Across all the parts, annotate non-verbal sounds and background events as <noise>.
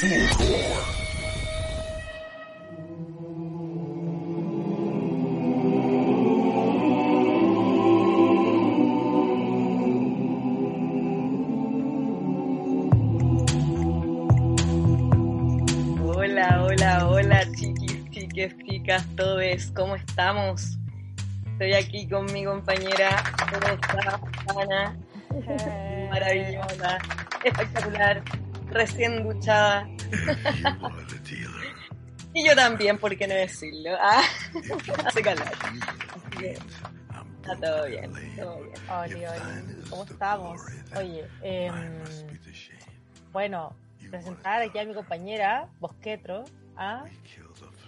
Hola, hola, hola, chiquis, chiques, chicas, todos, ¿cómo estamos? Estoy aquí con mi compañera, ¿cómo está, Ana? Maravillosa, espectacular, recién duchada. Y yo también, ¿por qué no decirlo? Ah, <laughs> hace calor. Está todo bien, todo bien. Oli, oli, ¿cómo estamos? Oye, em, bueno, presentar aquí a mi compañera, Bosquetro, a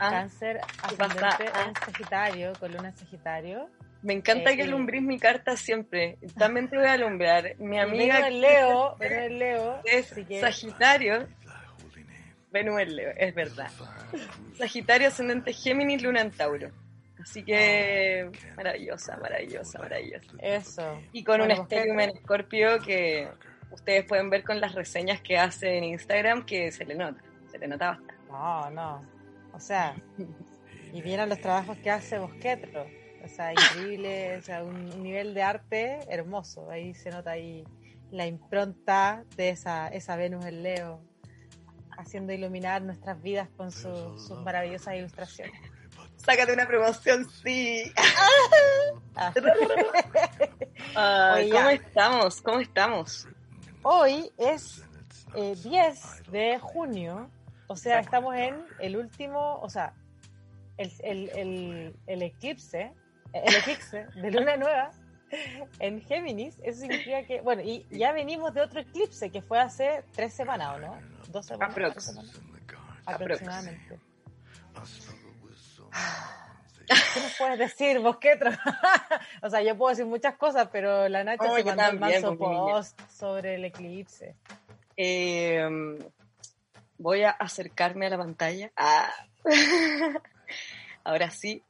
Ah, cáncer ¿qué pasa? ascendente Ah. en Sagitario, columna Sagitario. me encanta eh, que eh. alumbrís mi carta siempre. También te voy a alumbrar. Mi amiga Leo, <laughs> en Leo, es Sagitario. Venus en Leo, es verdad. Sagitario ascendente Géminis, Luna en Tauro. Así que maravillosa, maravillosa, maravillosa. eso. Y con Bueno, un estereum en Escorpio que ustedes pueden ver con las reseñas que hace en Instagram que se le nota, se le nota bastante. No, no. O sea, y vieron los trabajos que hace Bosquetro. O sea, increíble, o sea, un, un nivel de arte hermoso. Ahí se nota ahí la impronta de esa, esa Venus en Leo, haciendo iluminar nuestras vidas con su- sus maravillosas ilustraciones. Sácate una promoción, sí. Ah. <laughs> ¿Cómo estamos? ¿Cómo estamos? Hoy es eh, 10 de junio, o sea, estamos en el último, o sea, el, el, el, el eclipse, el eclipse de luna nueva en Géminis. Eso significa que, bueno, y ya venimos de otro eclipse que fue hace tres semanas, ¿o no? Dos semanas. Aprox. Aprox. aproximadamente. ¿Qué nos puedes decir, Bosquetro? <laughs> o sea, yo puedo decir muchas cosas, pero la Nacha Oh, se mandó manso niña. post sobre el eclipse. Eh, voy a acercarme a la pantalla. Ah. <laughs> Ahora sí.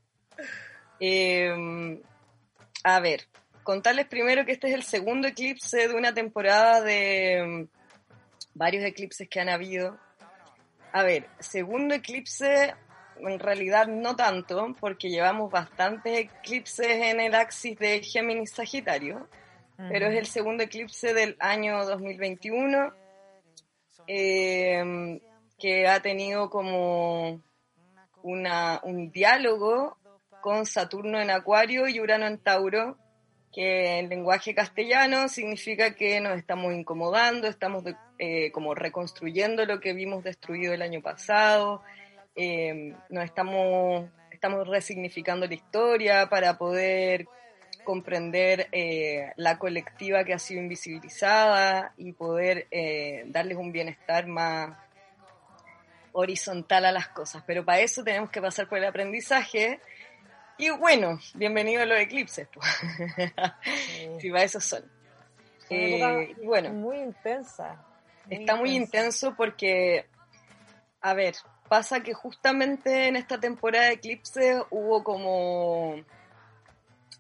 Eh, a ver, contarles primero que este es el segundo eclipse de una temporada de mm, varios eclipses que han habido. A ver, segundo eclipse, en realidad no tanto, porque llevamos bastantes eclipses en el axis de Géminis Sagitario pero es el segundo eclipse del año 2021 eh, que ha tenido como una, un diálogo con Saturno en Acuario y Urano en Tauro, que en lenguaje castellano significa que nos estamos incomodando, estamos eh, como reconstruyendo lo que vimos destruido el año pasado, eh, nos estamos, estamos resignificando la historia para poder comprender eh, la colectiva que ha sido invisibilizada y poder eh, darles un bienestar más horizontal a las cosas. Pero para eso tenemos que pasar por el aprendizaje. Y bueno, bienvenido a los eclipses. pues. Sí. <laughs> si para eso son. Eh, época y bueno, muy intensa. Está muy intenso porque, a ver, pasa que justamente en esta temporada de eclipse hubo como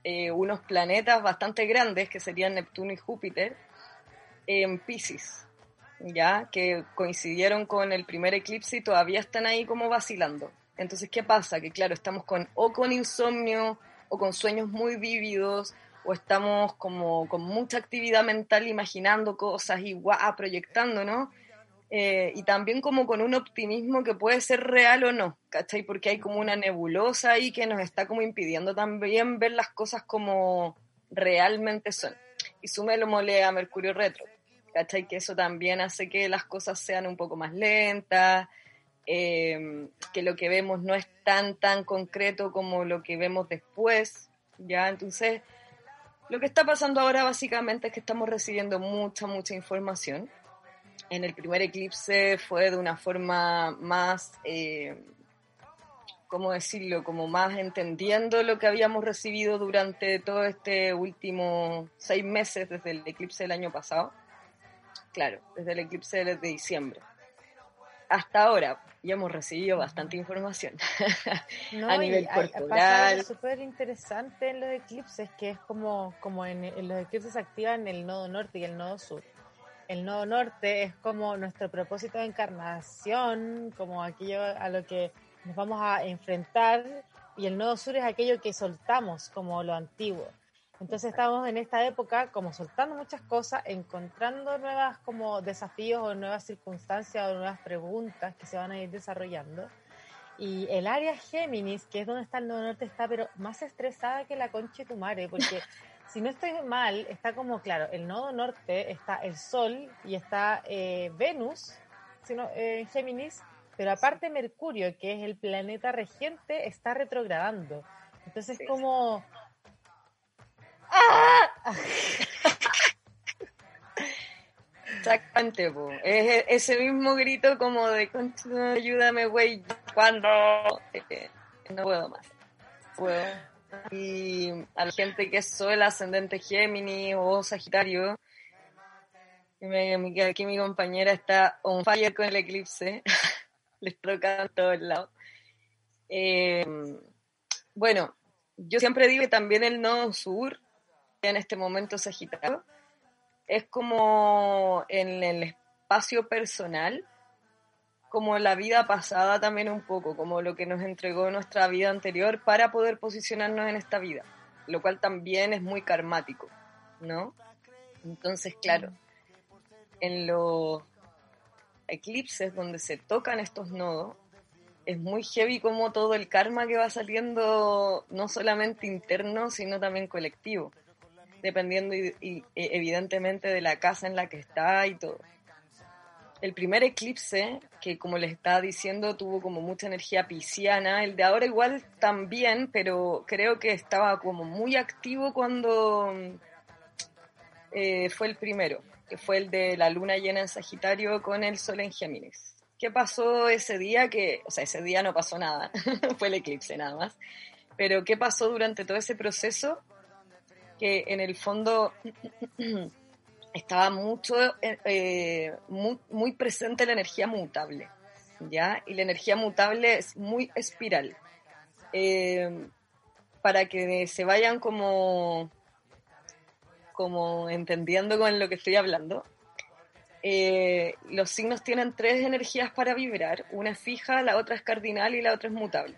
eh, unos planetas bastante grandes, que serían Neptuno y Júpiter, en Pisces, ya que coincidieron con el primer eclipse y todavía están ahí como vacilando. Entonces, ¿qué pasa? Que claro, estamos con o con insomnio o con sueños muy vívidos o estamos como con mucha actividad mental imaginando cosas y guau, proyectando, ¿no? Eh, y también como con un optimismo que puede ser real o no, ¿cachai? Porque hay como una nebulosa ahí que nos está como impidiendo también ver las cosas como realmente son. Y súmelo mole a Mercurio retro, ¿cachai? Que eso también hace que las cosas sean un poco más lentas, eh, que lo que vemos no es tan, tan concreto como lo que vemos después, ¿ya? Entonces, lo que está pasando ahora básicamente es que estamos recibiendo mucha, mucha información. En el primer eclipse fue de una forma más, eh, ¿cómo decirlo? Como más entendiendo lo que habíamos recibido durante todo este último seis meses desde el eclipse del año pasado. Claro, desde el eclipse de diciembre. Hasta ahora ya hemos recibido bastante información. <laughs> No, a nivel corporal. algo súper interesante en los eclipses, que es como, como en, en los eclipses se activan el nodo norte y el nodo sur. el nodo norte es como nuestro propósito de encarnación, como aquello a lo que nos vamos a enfrentar, y el nodo sur es aquello que soltamos, como lo antiguo. Entonces estamos en esta época como soltando muchas cosas, encontrando nuevas como desafíos o nuevas circunstancias o nuevas preguntas que se van a ir desarrollando. Y el área Géminis, que es donde está el nodo norte, está pero más estresada que la concha de tu madre, porque <laughs> si no estoy mal, está como, claro, el nodo norte está el Sol y está eh, Venus sino, eh, en Géminis, pero aparte Mercurio, que es el planeta regente, está retrogradando. Entonces como... Exactamente, es ese mismo grito como de ayúdame, güey, cuando eh, no puedo más. Puedo. Y a la gente que es Sol, ascendente Géminis o Sagitario, me, aquí mi compañera está on fire con el eclipse, <laughs> les toca a todos lados. Eh, bueno, yo siempre digo que también el nodo sur, en este momento Sagitario, es como en el espacio personal, como la vida pasada también un poco, como lo que nos entregó nuestra vida anterior para poder posicionarnos en esta vida, lo cual también es muy karmático, ¿no? Entonces, claro, en los eclipses donde se tocan estos nodos, es muy heavy como todo el karma que va saliendo, no solamente interno, sino también colectivo dependiendo y, e, evidentemente de la casa en la que está y todo. El primer eclipse, que como les estaba diciendo, tuvo como mucha energía pisciana, el de ahora igual también, pero creo que estaba como muy activo cuando eh, fue el primero, que fue el de la luna llena en Sagitario con el sol en Géminis. ¿Qué pasó ese día? Que, o sea, ese día no pasó nada, <laughs> fue el eclipse nada más. Pero ¿qué pasó durante todo ese proceso? Que en el fondo <clears throat> estaba mucho, eh, muy, presente la energía mutable, ¿ya? Y la energía mutable es muy espiral. Eh, para que se vayan como, como entendiendo con lo que estoy hablando, eh, los signos tienen tres energías para vibrar. Una es fija, la otra es cardinal y la otra es mutable.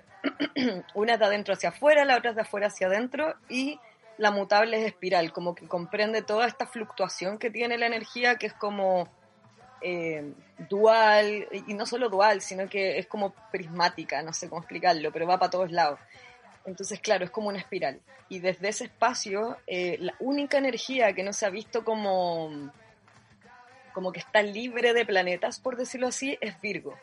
<clears throat> Una es de adentro hacia afuera, la otra es de afuera hacia adentro y la mutable es espiral, como que comprende toda esta fluctuación que tiene la energía, que es como eh, dual, y no solo dual, sino que es como prismática, no sé cómo explicarlo, pero va para todos lados. Entonces, claro, es como una espiral. Y desde ese espacio, eh, la única energía que no se ha visto como, como que está libre de planetas, por decirlo así, es Virgo.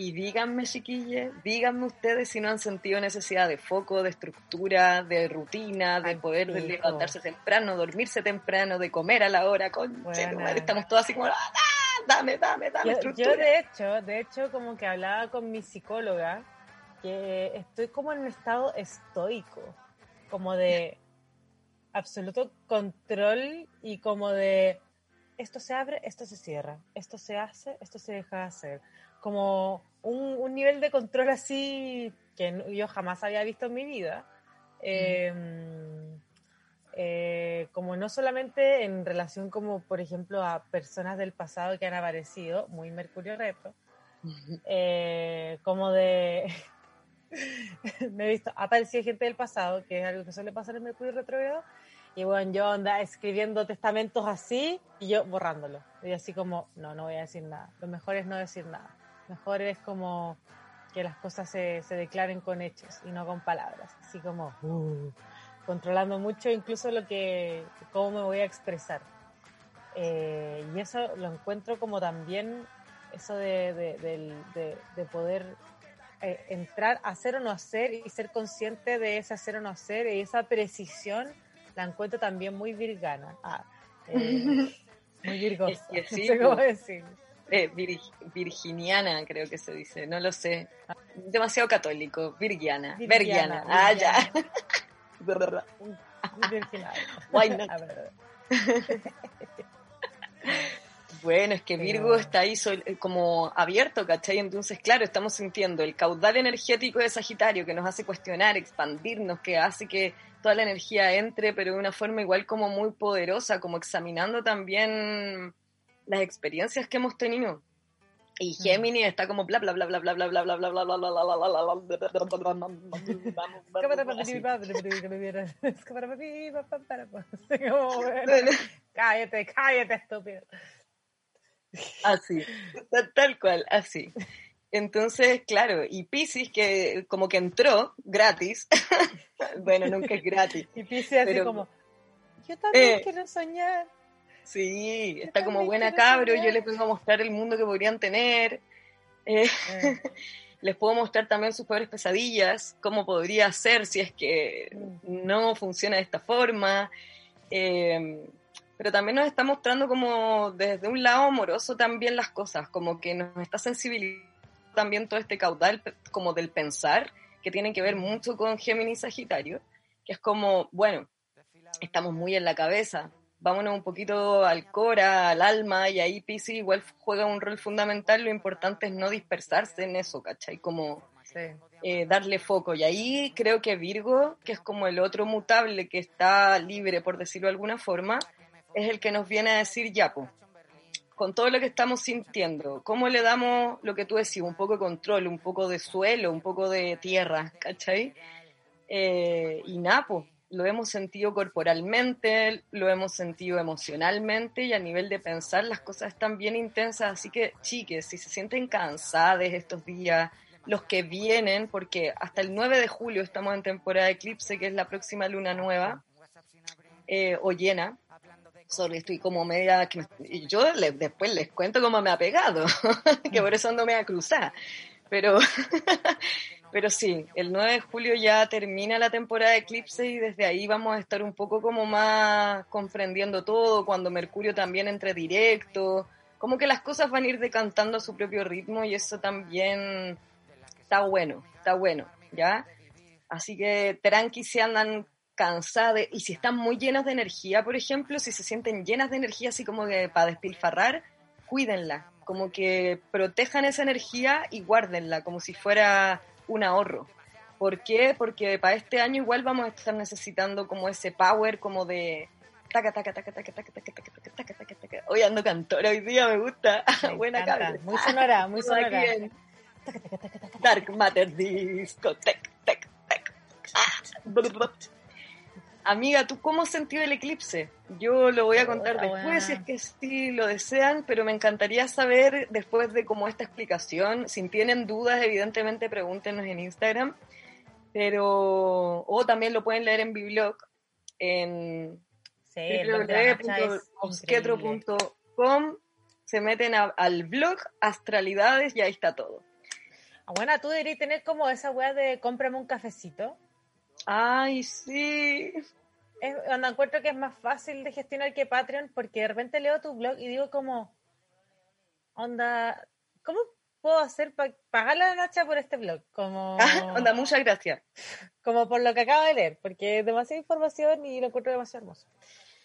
Y díganme, chiquilles, díganme ustedes si no han sentido necesidad de foco, de estructura, de rutina, de poder levantarse temprano, dormirse temprano, de comer a la hora. con estamos todos así como, ¡Ah, dame, dame, dame yo, Yo de hecho, de hecho, como que hablaba con mi psicóloga, que estoy como en un estado estoico, como de absoluto control y como de esto se abre, esto se cierra, esto se hace, esto se deja de hacer como un, nivel de control así que yo jamás había visto en mi vida. Em, eh, como no solamente en relación como, por ejemplo, a personas del pasado que han aparecido, muy Mercurio Retro, eh, como de... <laughs> me he visto, ha aparecido gente del pasado, que es algo que suele pasar en Mercurio Retro y bueno, yo anda escribiendo testamentos así y yo borrándolo. Y así como, no, no voy a decir nada. Lo mejor es no decir nada. Mejor es como que las cosas se, se declaren con hechos y no con palabras. Así como uh, controlando mucho incluso lo que, cómo me voy a expresar. Eh, y eso lo encuentro como también eso de, de, de, poder eh, entrar, hacer o no hacer y ser consciente de ese hacer o no hacer y esa precisión la encuentro también muy virgana. Ah, eh, <laughs> muy virgosa. <laughs> no sé cómo decir eh, virginiana, creo que se dice, no lo sé. Demasiado católico, virgiana, virgiana. Ah, ya. <laughs> bueno, es que Virgo está ahí como abierto, ¿cachai? Entonces, claro, estamos sintiendo el caudal energético de Sagitario que nos hace cuestionar, expandirnos, que hace que toda la energía entre, pero de una forma igual como muy poderosa, como examinando también las experiencias que hemos tenido. Y Gemini está como bla bla bla bla bla bla bla bla bla bla bla bla bla Cállate, cállate, estúpido. Así, tal cual, así. Entonces, claro, y Pisces que como que entró gratis, bueno, nunca es gratis. Y Pisces así como, yo también quiero soñar. Sí, está como buena cabro, yo les vengo a mostrar el mundo que podrían tener. Eh, <laughs> les puedo mostrar también sus peores pesadillas, cómo podría ser si es que no funciona de esta forma. Eh, pero también nos está mostrando como desde un lado amoroso también las cosas, como que nos está sensibilizando también todo este caudal como del pensar, que tiene que ver mucho con Géminis Sagitario, que es como, bueno, estamos muy en la cabeza, vámonos un poquito al cora, al alma, y ahí Pisces igual juega un rol fundamental, lo importante es no dispersarse en eso, ¿cachai? Como eh, darle foco. Y ahí creo que Virgo, que es como el otro mutable que está libre, por decirlo de alguna forma, es el que nos viene a decir, ya, pues, con todo lo que estamos sintiendo, ¿cómo le damos lo que tú decís, un poco de control, un poco de suelo, un poco de tierra, ¿cachai? Eh, y Napo, lo hemos sentido corporalmente, lo hemos sentido emocionalmente y a nivel de pensar las cosas están bien intensas, así que chiques, si se sienten cansadas estos días, los que vienen, porque hasta el 9 de julio estamos en temporada de eclipse, que es la próxima luna nueva, eh, o llena, solo estoy como media, y yo después les cuento cómo me ha pegado, <laughs> que por eso ando media cruzada, pero, <laughs> pero sí, el 9 de julio ya termina la temporada de eclipse y desde ahí vamos a estar un poco como más comprendiendo todo, cuando Mercurio también entre directo, como que las cosas van a ir decantando a su propio ritmo y eso también está bueno, está bueno, ¿ya? Así que tranqui se andan cansadas y si están muy llenas de energía, por ejemplo, si se sienten llenas de energía así como de, para despilfarrar, cuídenla, como que protejan esa energía y guárdenla como si fuera un ahorro. ¿Por qué? Porque para este año igual vamos a estar necesitando como ese power como de taca taca taca taca taca taca taca taca taca taca taca hoy ando cantora hoy día me gusta buena cabra muy sonora muy sonora Dark Matter Disco tec tec tec Amiga, ¿tú cómo has sentido el eclipse? Yo lo voy a contar después, si es que sí lo desean, pero me encantaría saber, después de como esta explicación, si tienen dudas, evidentemente pregúntenos en Instagram, pero, o también lo pueden leer en Biblog, en sí, se meten al blog Astralidades y ahí está todo. Ah, bueno, tú deberías tener como esa weá de cómprame un cafecito. Ay, sí es, cuando encuentro que es más fácil de gestionar que Patreon porque de repente leo tu blog y digo como, onda, ¿cómo puedo hacer para pagar la Nacha por este blog? Como, <laughs> onda, muchas gracias. Como por lo que acabo de leer, porque es demasiada información y lo encuentro demasiado hermoso.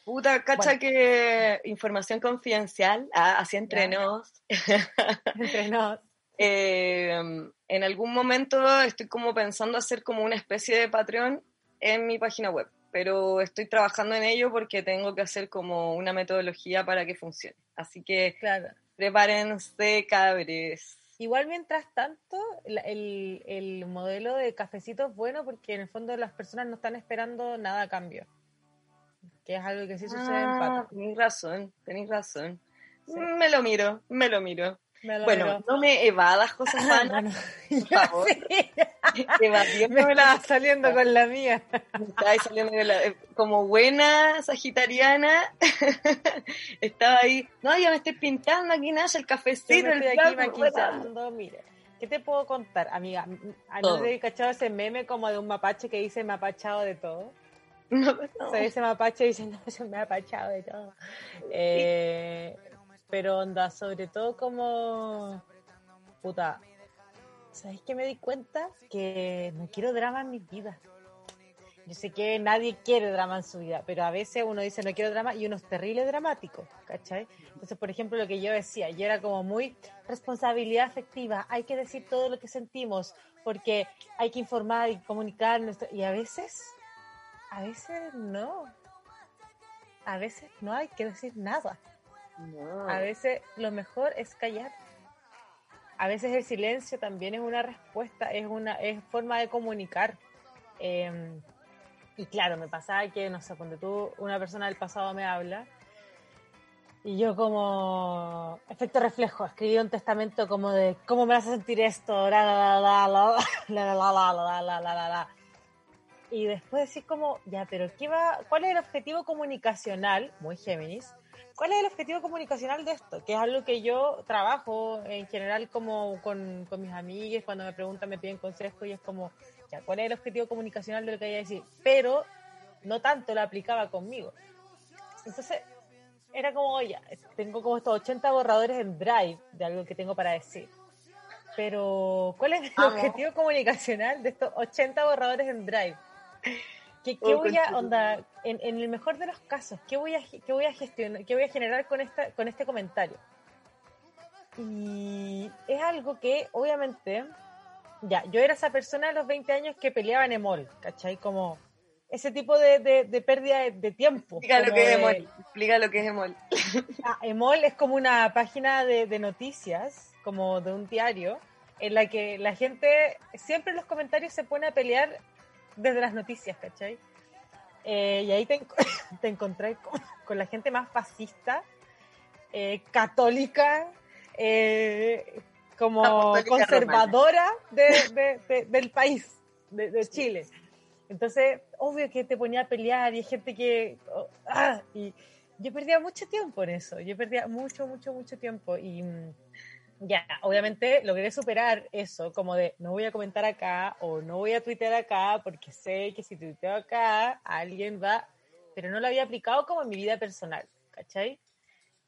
Puta, cacha que información confidencial, ah, así entre nos. <laughs> entre nos. Eh, en algún momento estoy como pensando hacer como una especie de Patreon en mi página web pero estoy trabajando en ello porque tengo que hacer como una metodología para que funcione. Así que claro. prepárense, cabres. Igual mientras tanto, el, el, modelo de cafecito es bueno porque en el fondo las personas no están esperando nada a cambio. Que es algo que sí sucede en Pato. Tenéis razón, tenéis razón. Me lo miro, me lo miro. Bueno, no me evadas, José Juana, por favor. <laughs> me estaba saliendo con la mía. Me estaba saliendo con la, como buena sagitariana. <laughs> estaba ahí, no, ya me estoy pintando aquí, nada, el cafecito, el aquí maquillando, mire. ¿Qué te puedo contar, amiga? ¿No te he cachado ese meme como de un mapache que dice me ha pachado de todo? No, <laughs> no. O sea, ese mapache dice, no, se me ha pachado de todo. Eh, pero onda, sobre todo como, puta, ¿sabes qué me di cuenta? Que no quiero drama en mi vida. Yo sé que nadie quiere drama en su vida, pero a veces uno dice no quiero drama y uno es terrible dramático, ¿cachai? Entonces, por ejemplo, lo que yo decía, yo era como muy responsabilidad afectiva, hay que decir todo lo que sentimos, porque hay que informar y comunicar, y a veces, a veces no, a veces no hay que decir nada. A veces lo mejor es callar. A veces el silencio también es una respuesta, es una es forma de comunicar. Em, y claro, me pasaba que, no sé, cuando tú, una persona del pasado me habla, y yo como efecto reflejo, escribí un testamento como de cómo me vas a sentir esto, la la la la la la la la la la la y después decís como, ya, pero ¿qué va, ¿cuál es el objetivo comunicacional? Muy Géminis. ¿Cuál es el objetivo comunicacional de esto? Que es algo que yo trabajo en general como con, con mis amigas, cuando me preguntan, me piden consejo y es como, ya, ¿cuál es el objetivo comunicacional de lo que hay a decir? Pero no tanto lo aplicaba conmigo. Entonces, era como, ya, tengo como estos 80 borradores en Drive de algo que tengo para decir. Pero, ¿cuál es el objetivo comunicacional de estos 80 borradores en Drive? ¿Qué, qué voy a, onda, en, en, el mejor de los casos, qué voy a, qué voy a gestionar, qué voy a generar con, esta, con este comentario? Y es algo que, obviamente, ya, yo era esa persona a los 20 años que peleaba en Emol, ¿cachai? Como ese tipo de, de, de pérdida de, tiempo. Explica lo que es Emol. Explica lo que es Emol. <laughs> Ah, Emol es como una página de, de noticias, como de un diario, en la que la gente siempre en los comentarios se pone a pelear desde las noticias, ¿cachai? Eh, y ahí te, <laughs> te encontré con, la gente más fascista, eh, católica, eh, como conservadora de, de, del país, de, Chile. Entonces, obvio que te ponía a pelear y hay gente que... Oh, ah, y yo perdía mucho tiempo en eso, yo perdía mucho, mucho, mucho tiempo y mm, ya, obviamente logré superar eso, como de no voy a comentar acá o no voy a tuitear acá porque sé que si tuiteo acá alguien va, pero no lo había aplicado como en mi vida personal, ¿cachai?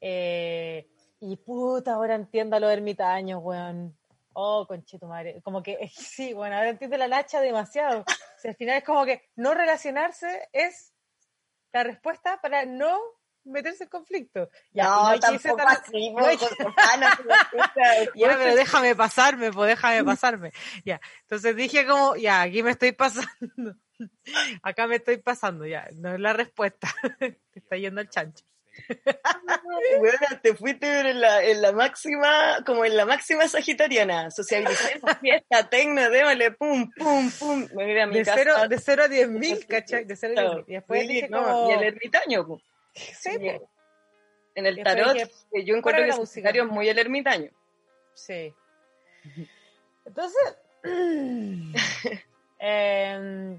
Eh, y puta, ahora entiendo a los ermitaños, weón. Oh, conchito madre. Como que <laughs> sí, bueno, ahora entiendo la lacha demasiado. O al final es como que no relacionarse es la respuesta para no meterse en conflicto. Ya, no, no tampoco tan... así, no <laughs> ya, pero déjame pasarme, pues déjame pasarme. Ya, entonces dije como, ya, aquí me estoy pasando. <laughs> Acá me estoy pasando, ya, no es la respuesta. <laughs> Te está yendo el chancho. bueno, te fuiste en la, en la máxima, como en la máxima sagitariana, sociabilizar fiesta, tecno, démosle, pum, pum, pum. Me a mi de, casa. Cero, de cero a diez mil, ¿cachai? De cero a diez mil. Y después dije no, como... Y el ermitaño, pues. Sí, en el tarot, que yo encuentro que Sagitario es muy el ermitaño. Sí. <laughs> Entonces, <laughs> eh,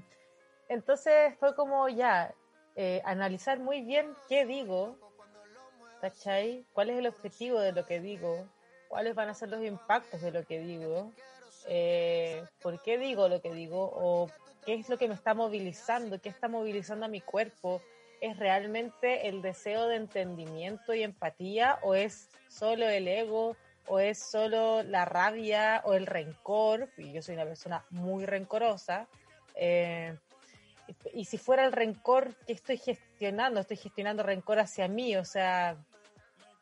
entonces fue como ya, eh, analizar muy bien qué digo, ¿cachai? ¿Cuál es el objetivo de lo que digo? ¿Cuáles van a ser los impactos de lo que digo? Eh, ¿Por qué digo lo que digo? ¿O qué es lo que me está movilizando? ¿Qué está movilizando a mi cuerpo? Es realmente el deseo de entendimiento y empatía o es solo el ego o es solo la rabia o el rencor, y yo soy una persona muy rencorosa, eh, y si fuera el rencor que estoy gestionando, estoy gestionando rencor hacia mí, o sea,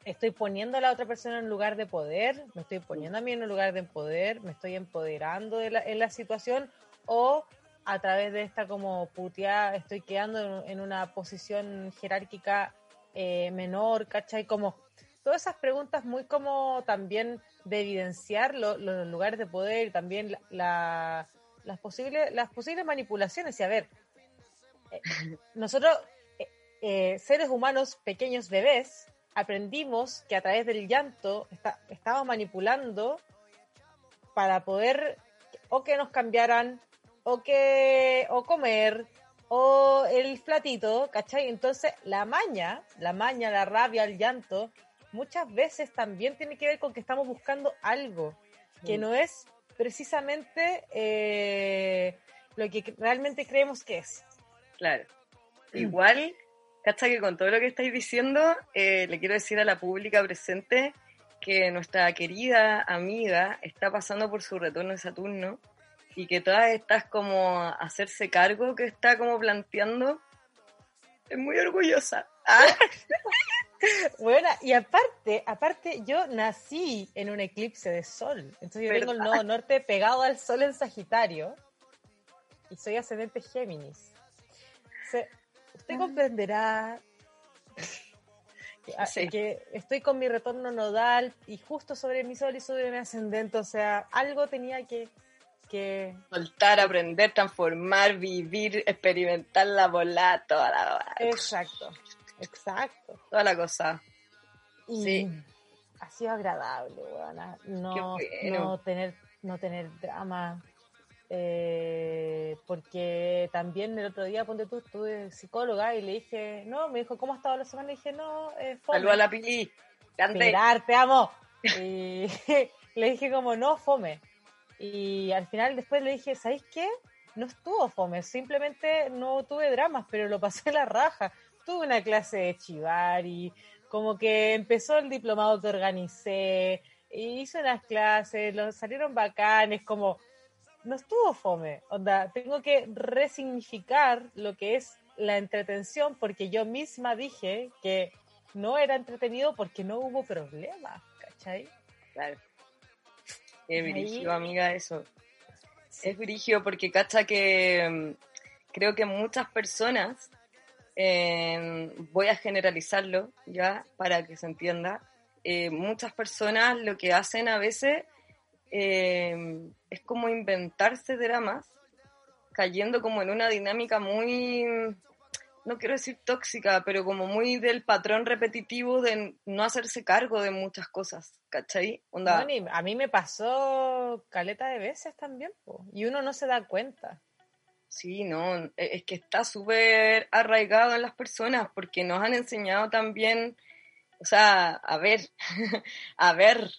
estoy poniendo a la otra persona en un lugar de poder, me estoy poniendo a mí en un lugar de poder, me estoy empoderando en la situación, o a través de esta como puteada estoy quedando en, una posición jerárquica eh, menor, ¿cachai? Como todas esas preguntas muy como también de evidenciar los lugares de poder y también la, las, posibles, las posibles manipulaciones. Y a ver, eh, <laughs> nosotros, eh, seres humanos pequeños bebés, aprendimos que a través del llanto está, estábamos manipulando para poder o que nos cambiaran o que o comer o el platito, ¿cachai? Entonces la maña, la maña, la rabia, el llanto, muchas veces también tiene que ver con que estamos buscando algo que mm. no es precisamente eh, lo que realmente creemos que es. Claro. Igual, ¿cachai? Que con todo lo que estáis diciendo, eh, le quiero decir a la pública presente que nuestra querida amiga está pasando por su retorno de Saturno y que todas estas como hacerse cargo que está como planteando, es muy orgullosa. Ah. <laughs> Bueno, y aparte, aparte, yo nací en un eclipse de sol. Entonces yo tengo el nodo norte pegado al sol en Sagitario. Y soy ascendente Géminis. usted ah. comprenderá <laughs> Así que estoy con mi retorno nodal y justo sobre mi sol y sobre mi ascendente, o sea, algo tenía que... que... Soltar, aprender, transformar, vivir, experimentar la bola, toda la... Exacto, exacto. Toda la cosa. Y sí. ha sido agradable, weona. No, no tener, no tener drama. Eh, porque también el otro día, ponte tú, estuve psicóloga y le dije, no, me dijo, ¿cómo ha estado la semana? Y dije, no, eh, fome. a la pili. Esperar, te amo. <laughs> y <laughs> le dije como, no, fome. Y al final después le dije, ¿sabéis qué? No estuvo fome, simplemente no tuve dramas, pero lo pasé la raja. Tuve una clase de chivar y como que empezó el diplomado que organicé, hice unas clases, los salieron bacanes, como no estuvo fome. Onda, tengo que resignificar lo que es la entretención porque yo misma dije que no era entretenido porque no hubo problema, ¿cachai? Claro. Es brígido, amiga, eso. Es brígido porque, cacha, que mm, creo que muchas personas, em, voy a generalizarlo ya para que se entienda, eh, muchas personas lo que hacen a veces Em, es como inventarse dramas, cayendo como en una dinámica muy, no quiero decir tóxica, pero como muy del patrón repetitivo de no hacerse cargo de muchas cosas, ¿cachai? a mí me pasó caleta de veces también, y uno no se da cuenta. Sí, no, e, es que está súper arraigado en las personas porque nos han enseñado también, o sea, a ver, <laughs> a ver,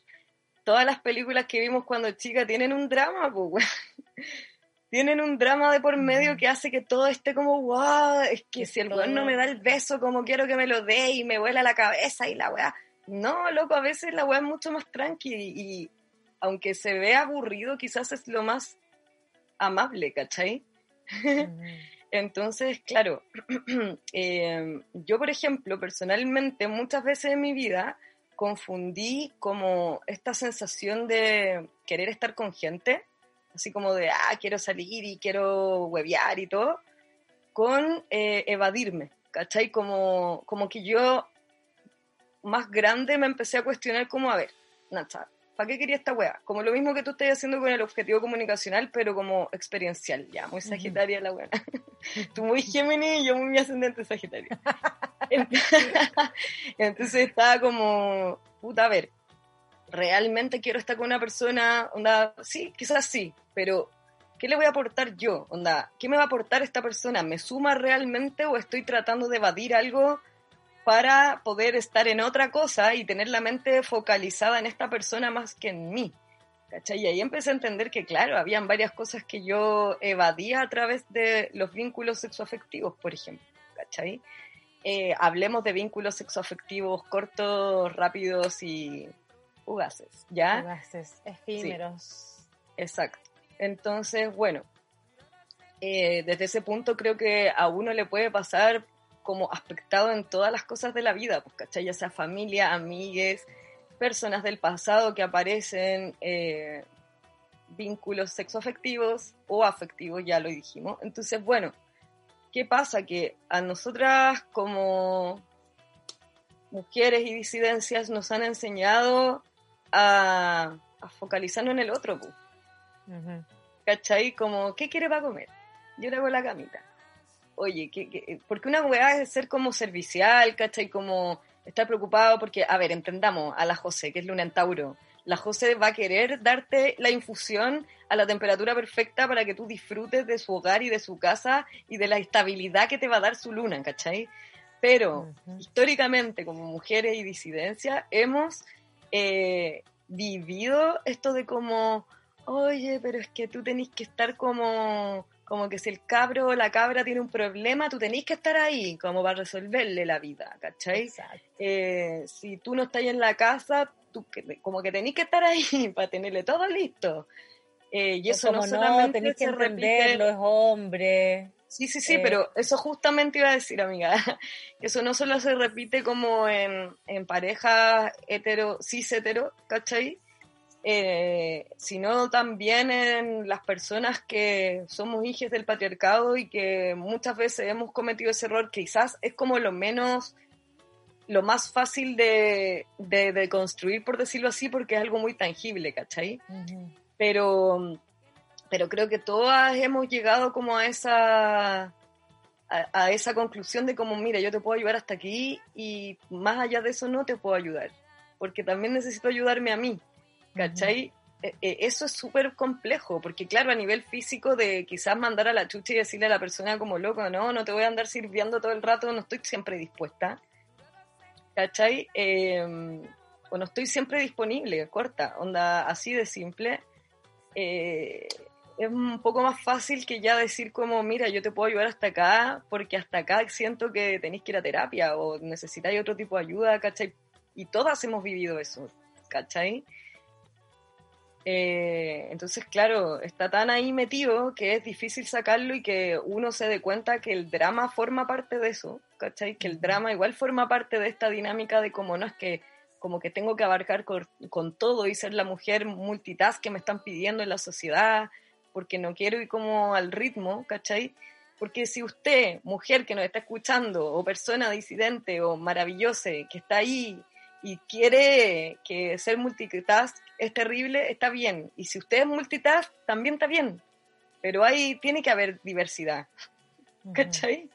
todas las películas que vimos cuando chica tienen un drama, pues, Tienen un drama de por medio que hace que todo esté como, wow, es que si el weón no me da el beso como quiero que me lo dé y me vuela la cabeza y la weá. No, loco, a veces la weá es mucho más tranqui y, aunque se vea aburrido, quizás es lo más amable, ¿cachai? <laughs> Entonces, claro, <clears throat> eh, yo por ejemplo, personalmente, muchas veces en mi vida confundí como esta sensación de querer estar con gente, así como de, ah, quiero salir y quiero huevear y todo, con eh, evadirme, ¿cachai? Como, como que yo más grande me empecé a cuestionar como, a ver, Nacha, ¿para qué quería esta wea? Como lo mismo que tú estás haciendo con el objetivo comunicacional, pero como experiencial, ya, muy sagitaria la wea. <laughs> tú muy Géminis y yo muy ascendente sagitario. <laughs> <laughs> Entonces estaba como, puta, a ver, ¿realmente quiero estar con una persona? Onda, sí, quizás sí, pero ¿qué le voy a aportar yo? Onda, ¿qué me va a aportar esta persona? ¿Me suma realmente o estoy tratando de evadir algo para poder estar en otra cosa y tener la mente focalizada en esta persona más que en mí? ¿Cachai? Y ahí empecé a entender que, claro, habían varias cosas que yo evadía a través de los vínculos sexoafectivos, por ejemplo. ¿Cachai? Eh, hablemos de vínculos sexoafectivos cortos, rápidos y fugaces, ¿ya? Fugaces, efímeros. exacto. Entonces, bueno, eh, desde ese punto creo que a uno le puede pasar como aspectado en todas las cosas de la vida, pues, ¿cachai? Ya sea familia, amigues, personas del pasado que aparecen, eh, vínculos sexoafectivos o afectivos, ya lo dijimos. Entonces, bueno, ¿qué pasa? Que a nosotras como mujeres y disidencias nos han enseñado a, focalizarnos en el otro. ¿Cachai? Como, ¿qué quiere para comer? Yo le hago la camita. Oye, ¿qué, porque una weá es ser como servicial, ¿cachai? Como estar preocupado porque, a ver, entendamos a la José, que es luna en Tauro. La José va a querer darte la infusión a la temperatura perfecta para que tú disfrutes de su hogar y de su casa y de la estabilidad que te va a dar su luna, ¿cachai? Pero históricamente, como mujeres y disidencias, hemos eh, vivido esto de como, oye, pero es que tú tenés que estar como, como que si el cabro o la cabra tiene un problema, tú tenés que estar ahí como para resolverle la vida, ¿cachai? Eh, si tú no estás en la casa, tú como que tenés que estar ahí <laughs> para tenerle todo listo. Eh, y eso no solamente no, que entenderlo, es hombre. Sí, sí, sí, eh, pero eso justamente iba a decir, amiga. <laughs> Eso no solo se repite como en, en parejas hetero, cis hetero, ¿cachai? Eh, sino también en las personas que somos hijos del patriarcado y que muchas veces hemos cometido ese error, quizás es como lo menos lo más fácil de, de, construir, por decirlo así, porque es algo muy tangible, ¿cachai? Pero pero creo que todas hemos llegado como a esa a, esa conclusión de como, mira, yo te puedo ayudar hasta aquí y más allá de eso no te puedo ayudar, porque también necesito ayudarme a mí, ¿cachai? E, e, eso es súper complejo, porque claro, a nivel físico de quizás mandar a la chucha y decirle a la persona como loco, no, no te voy a andar sirviendo todo el rato, no estoy siempre dispuesta, ¿cachai? Em, o no estoy siempre disponible, corta, onda así de simple. Eh, es un poco más fácil que ya decir como, mira, yo te puedo ayudar hasta acá, porque hasta acá siento que tenéis que ir a terapia o necesitáis otro tipo de ayuda, ¿cachai? Y todas hemos vivido eso, ¿cachai? Eh, entonces, claro, está tan ahí metido que es difícil sacarlo y que uno se dé cuenta que el drama forma parte de eso, ¿cachai? Que el drama igual forma parte de esta dinámica de como no es que como que tengo que abarcar con, con todo y ser la mujer multitask que me están pidiendo en la sociedad, porque no quiero ir como al ritmo, ¿cachai? Porque si usted, mujer que nos está escuchando, o persona disidente, o maravillosa, que está ahí y quiere que ser multitask es terrible, está bien. Y si usted es multitask, también está bien. Pero ahí tiene que haber diversidad. ¿Cachai?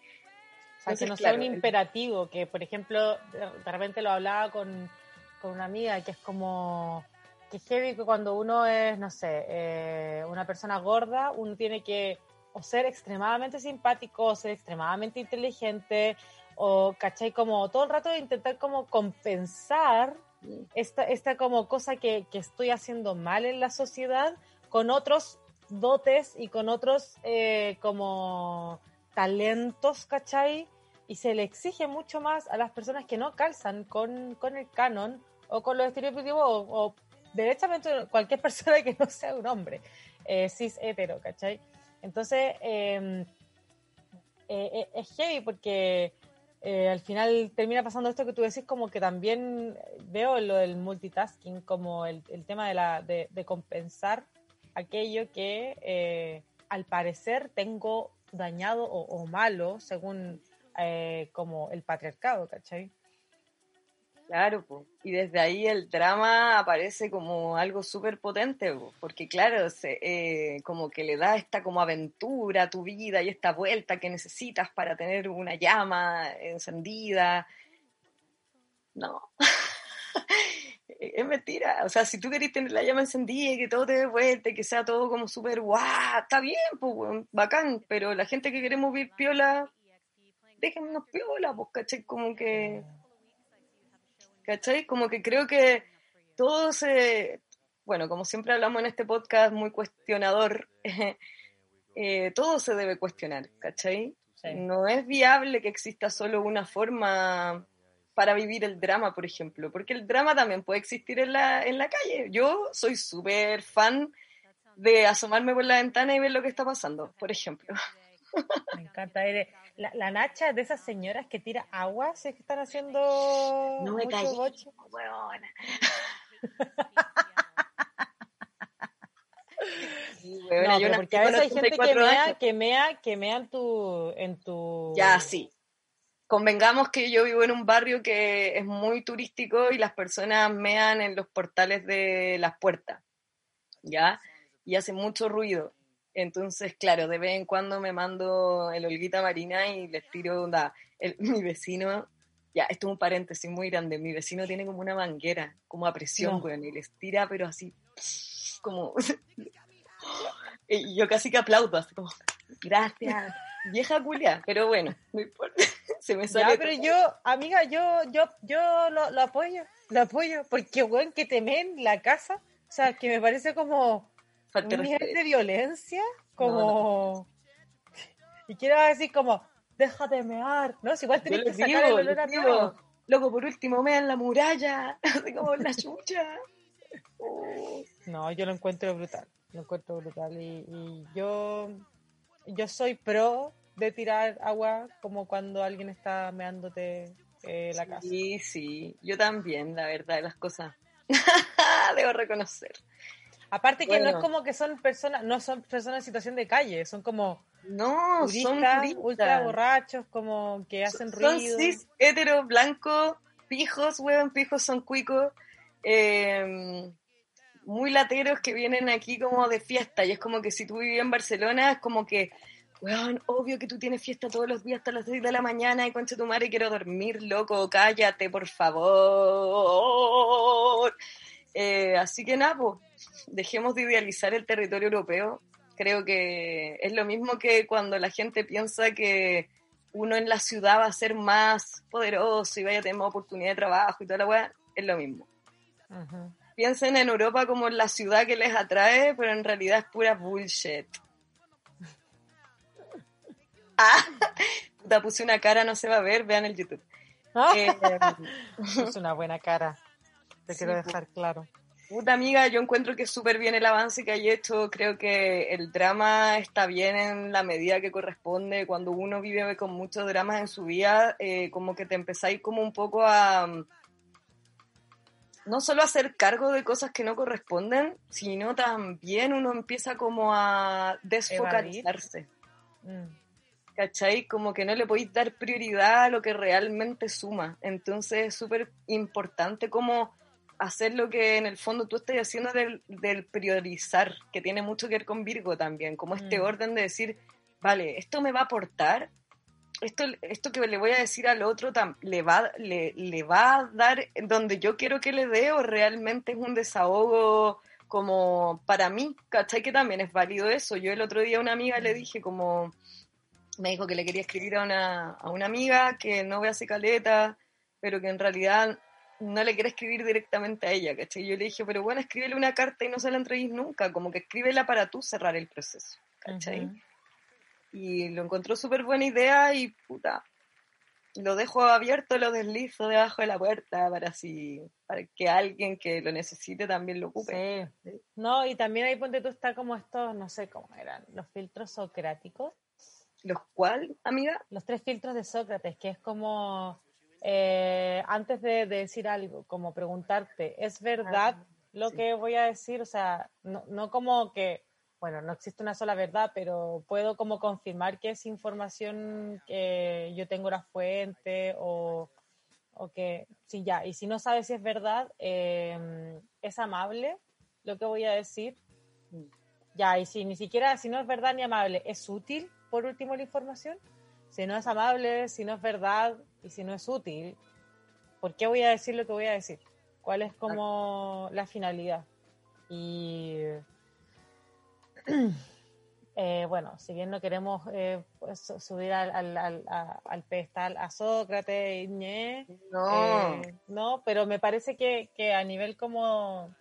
O sea, que no sea un imperativo, que por ejemplo, de repente lo hablaba con, con una amiga, que es como, que heavy que cuando uno es, no sé, eh, una persona gorda, uno tiene que o ser extremadamente simpático, o ser extremadamente inteligente, o, ¿cachai? Como todo el rato intentar como compensar esta, esta como cosa que, que estoy haciendo mal en la sociedad con otros dotes y con otros eh, como talentos, ¿cachai? Y se le exige mucho más a las personas que no calzan con, con el canon o con los estereotipos o, o derechamente cualquier persona que no sea un hombre eh, cis hetero, ¿cachai? Entonces, em, eh, eh, es heavy porque al final termina pasando esto que tú decís, como que también veo lo del multitasking como el, tema de, la, de, compensar aquello que al parecer tengo dañado o, o malo según como el patriarcado, ¿cachai? Claro, y desde ahí el drama aparece como algo súper potente, porque claro, se, eh, como que le da esta como aventura a tu vida y esta vuelta que necesitas para tener una llama encendida. No, <laughs> es mentira. O sea, si tú querés tener la llama encendida y que todo te dé vuelta y que sea todo como súper guau, está bien, pues, bacán, pero la gente que queremos vivir piola, déjennos piola, pues, caché, como que ¿cachai? Como que creo que todo se, bueno, como siempre hablamos en este podcast muy cuestionador, <laughs> eh, todo se debe cuestionar, ¿cachai? No es viable que exista solo una forma para vivir el drama, por ejemplo, porque el drama también puede existir en la, en la calle. Yo soy súper fan de asomarme por la ventana y ver lo que está pasando, por ejemplo. <laughs> Me encanta. La, la Nacha es de esas señoras que tira agua, si es que están haciendo. No me calles, <laughs> no, pero porque a veces hay gente que mea, que mea, que mea en tu, en tu... Ya, sí. Convengamos que yo vivo en un barrio que es muy turístico y las personas mean en los portales de las puertas, ¿ya? Y hace mucho ruido. Entonces, claro, de vez en cuando me mando el Olguita Marina y les tiro onda. <laughs> mi vecino, ya, esto es un paréntesis muy grande, mi vecino tiene como una manguera, como a presión, y les tira, pero así, como... <laughs> y yo casi que aplaudo, así como, gracias, vieja culia, pero bueno, no importa, <laughs> se me sale. Ya, pero yo, amiga, yo, yo, yo lo, lo apoyo, lo apoyo, porque, bueno, que temen la casa, o sea, que me parece como un nivel de violencia como... Y quiero decir como, deja de mear, ¿no? Si igual tenés que sacar el olor a digo, Loco, por último, mea en la muralla, <laughs> así como la chucha. <laughs> No, yo lo encuentro brutal, lo encuentro brutal. Y, yo, yo soy pro de tirar agua como cuando alguien está meándote eh, la casa. Sí, sí, yo también, la verdad de las cosas. <laughs> Debo reconocer. Aparte que no es como que son personas, no son personas en situación de calle, son como no, turistas, son ultra borrachos, como que hacen ruido. Son cis, hetero, blanco, pijos, weón, pijos son cuicos, eh, muy lateros que vienen aquí como de fiesta. Y es como que si tú vivías en Barcelona, es como que, weón, obvio que tú tienes fiesta todos los días hasta las 6 de la mañana y concha tu madre, quiero dormir, loco, cállate, por favor. Eh, así que nada, pues, dejemos de idealizar el territorio europeo. Creo que es lo mismo que cuando la gente piensa que uno en la ciudad va a ser más poderoso y vaya a tener más oportunidad de trabajo y toda la weá, es lo mismo. Piensen en Europa como la ciudad que les atrae, pero en realidad es pura bullshit. <laughs> Ah, <laughs> puta, puse una cara, no se va a ver, vean el YouTube. Eh, <laughs> es una buena cara, te quiero dejar claro. Puta amiga, yo encuentro que súper bien el avance que hay hecho. Creo que el drama está bien en la medida que corresponde. Cuando uno vive con muchos dramas en su vida, eh, como que te empezáis como un poco a no solo a hacer cargo de cosas que no corresponden, sino también uno empieza como a desfocalizarse. Mm. ¿Cachai? Como que no le podéis dar prioridad a lo que realmente suma. Entonces es súper importante como hacer lo que en el fondo tú estás haciendo del, priorizar, que tiene mucho que ver con Virgo también, como este mm. orden de decir, vale, esto me va a aportar, esto, esto que le voy a decir al otro le va, le, le va a dar donde yo quiero que le dé o realmente es un desahogo como para mí, ¿cachai? Que también es válido eso. Yo el otro día a una amiga le dije como, me dijo que le quería escribir a una, a una amiga que no ve a caleta, pero que en realidad no le quiere escribir directamente a ella, ¿cachai? Yo le dije, pero bueno, escríbele una carta y no se la entreguís nunca, como que escríbela para tú cerrar el proceso, ¿cachai? Y lo encontró súper buena idea y puta, lo dejo abierto, lo deslizo debajo de la puerta para si para que alguien que lo necesite también lo ocupe. No, y también ahí ponte tú está como estos, no sé cómo eran, los filtros socráticos. ¿Los cuál, amiga? Los tres filtros de Sócrates, que es como eh, antes de, decir algo, como preguntarte, ¿es verdad ah, lo que voy a decir? O sea, no, no, como que, bueno, no existe una sola verdad, pero puedo como confirmar que es información que yo tengo la fuente o, o que, sí, ya, y si no sabes si es verdad, em, es amable lo que voy a decir. Mm. Ya, y si ni siquiera, si no es verdad ni amable, ¿es útil por último la información? Si no es amable, si no es verdad, y si no es útil, ¿por qué voy a decir lo que voy a decir? ¿Cuál es como la finalidad? Y <clears throat> eh, bueno, si bien no queremos eh, pues, subir al, al, al, pedestal a Sócrates, no. Eh, no, pero me parece que, que a nivel como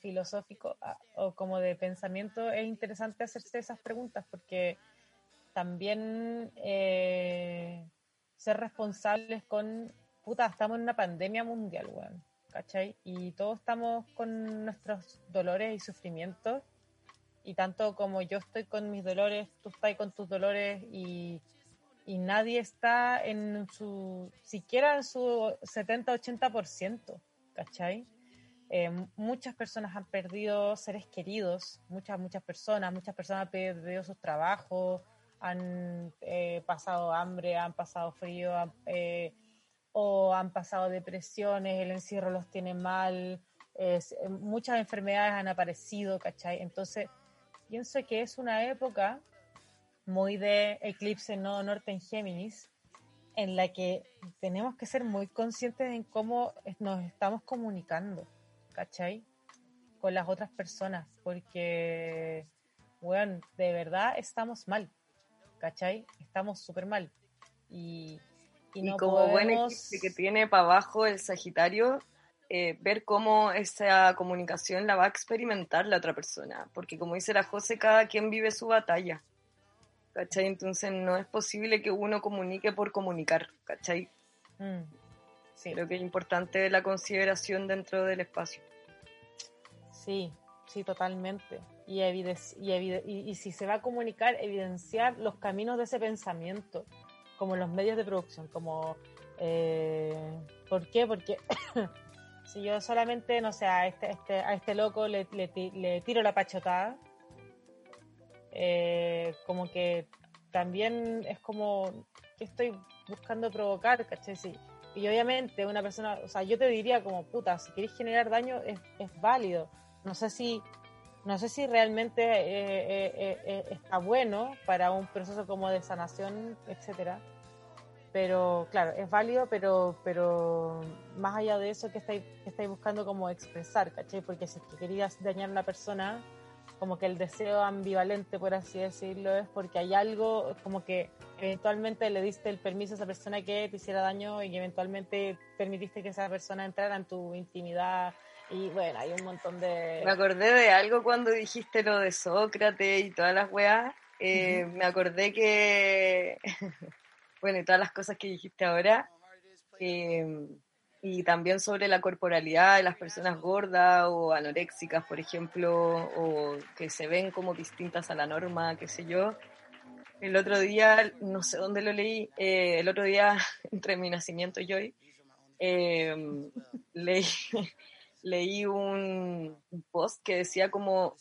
filosófico o como de pensamiento es interesante hacerse esas preguntas porque también ser responsables con, puta, estamos en una pandemia mundial, weón, ¿cachai? Y todos estamos con nuestros dolores y sufrimientos, y tanto como yo estoy con mis dolores, tú estás con tus dolores, y, y nadie está en su, siquiera en su 70-80%, ¿cachai? Eh, muchas personas han perdido seres queridos, muchas, muchas personas, muchas personas han perdido sus trabajos, han eh, pasado hambre, han pasado frío eh, o han pasado depresiones, el encierro los tiene mal, muchas enfermedades han aparecido, ¿cachai? Entonces, pienso que es una época muy de eclipse no norte en Géminis, en la que tenemos que ser muy conscientes en cómo nos estamos comunicando, ¿cachai? Con las otras personas, porque, bueno, de verdad estamos mal. ¿Cachai? Estamos súper mal. Y, y, no como buen que tiene para abajo el Sagitario, eh, ver cómo esa comunicación la va a experimentar la otra persona. Porque como dice la José, cada quien vive su batalla. ¿Cachai? Entonces no es posible que uno comunique por comunicar, ¿cachai? Mm, sí. Creo que es importante la consideración dentro del espacio. Sí, sí, totalmente y, y, y, si se va a comunicar, evidenciar los caminos de ese pensamiento, como los medios de producción, como... Eh, ¿Por qué? Porque <coughs> si yo solamente, no sé, a este, este, a este loco le, le, tiro la pachotada, eh, como que también es como que estoy buscando provocar, ¿cachai? Si, y obviamente una persona, o sea, yo te diría como, puta, si queréis generar daño es, es válido. No sé si no sé si realmente eh, eh, eh, está bueno para un proceso como de sanación, etcétera. Pero claro, es válido, pero, pero más allá de eso, ¿qué estáis, estáis buscando como expresar? ¿cachai? Porque si querías dañar a una persona, como que el deseo ambivalente, por así decirlo, es porque hay algo, como que eventualmente le diste el permiso a esa persona que te hiciera daño y eventualmente permitiste que esa persona entrara en tu intimidad, y bueno, hay un montón de... Me acordé de algo cuando dijiste lo de Sócrates y todas las weas. Eh, me acordé que... <laughs> bueno, y todas las cosas que dijiste ahora. Eh, y también sobre la corporalidad de las personas gordas o anoréxicas, por ejemplo, o que se ven como distintas a la norma, qué sé yo. El otro día, no sé dónde lo leí, eh, el otro día, <laughs> entre mi nacimiento y hoy, <laughs> leí, leí un, post que decía como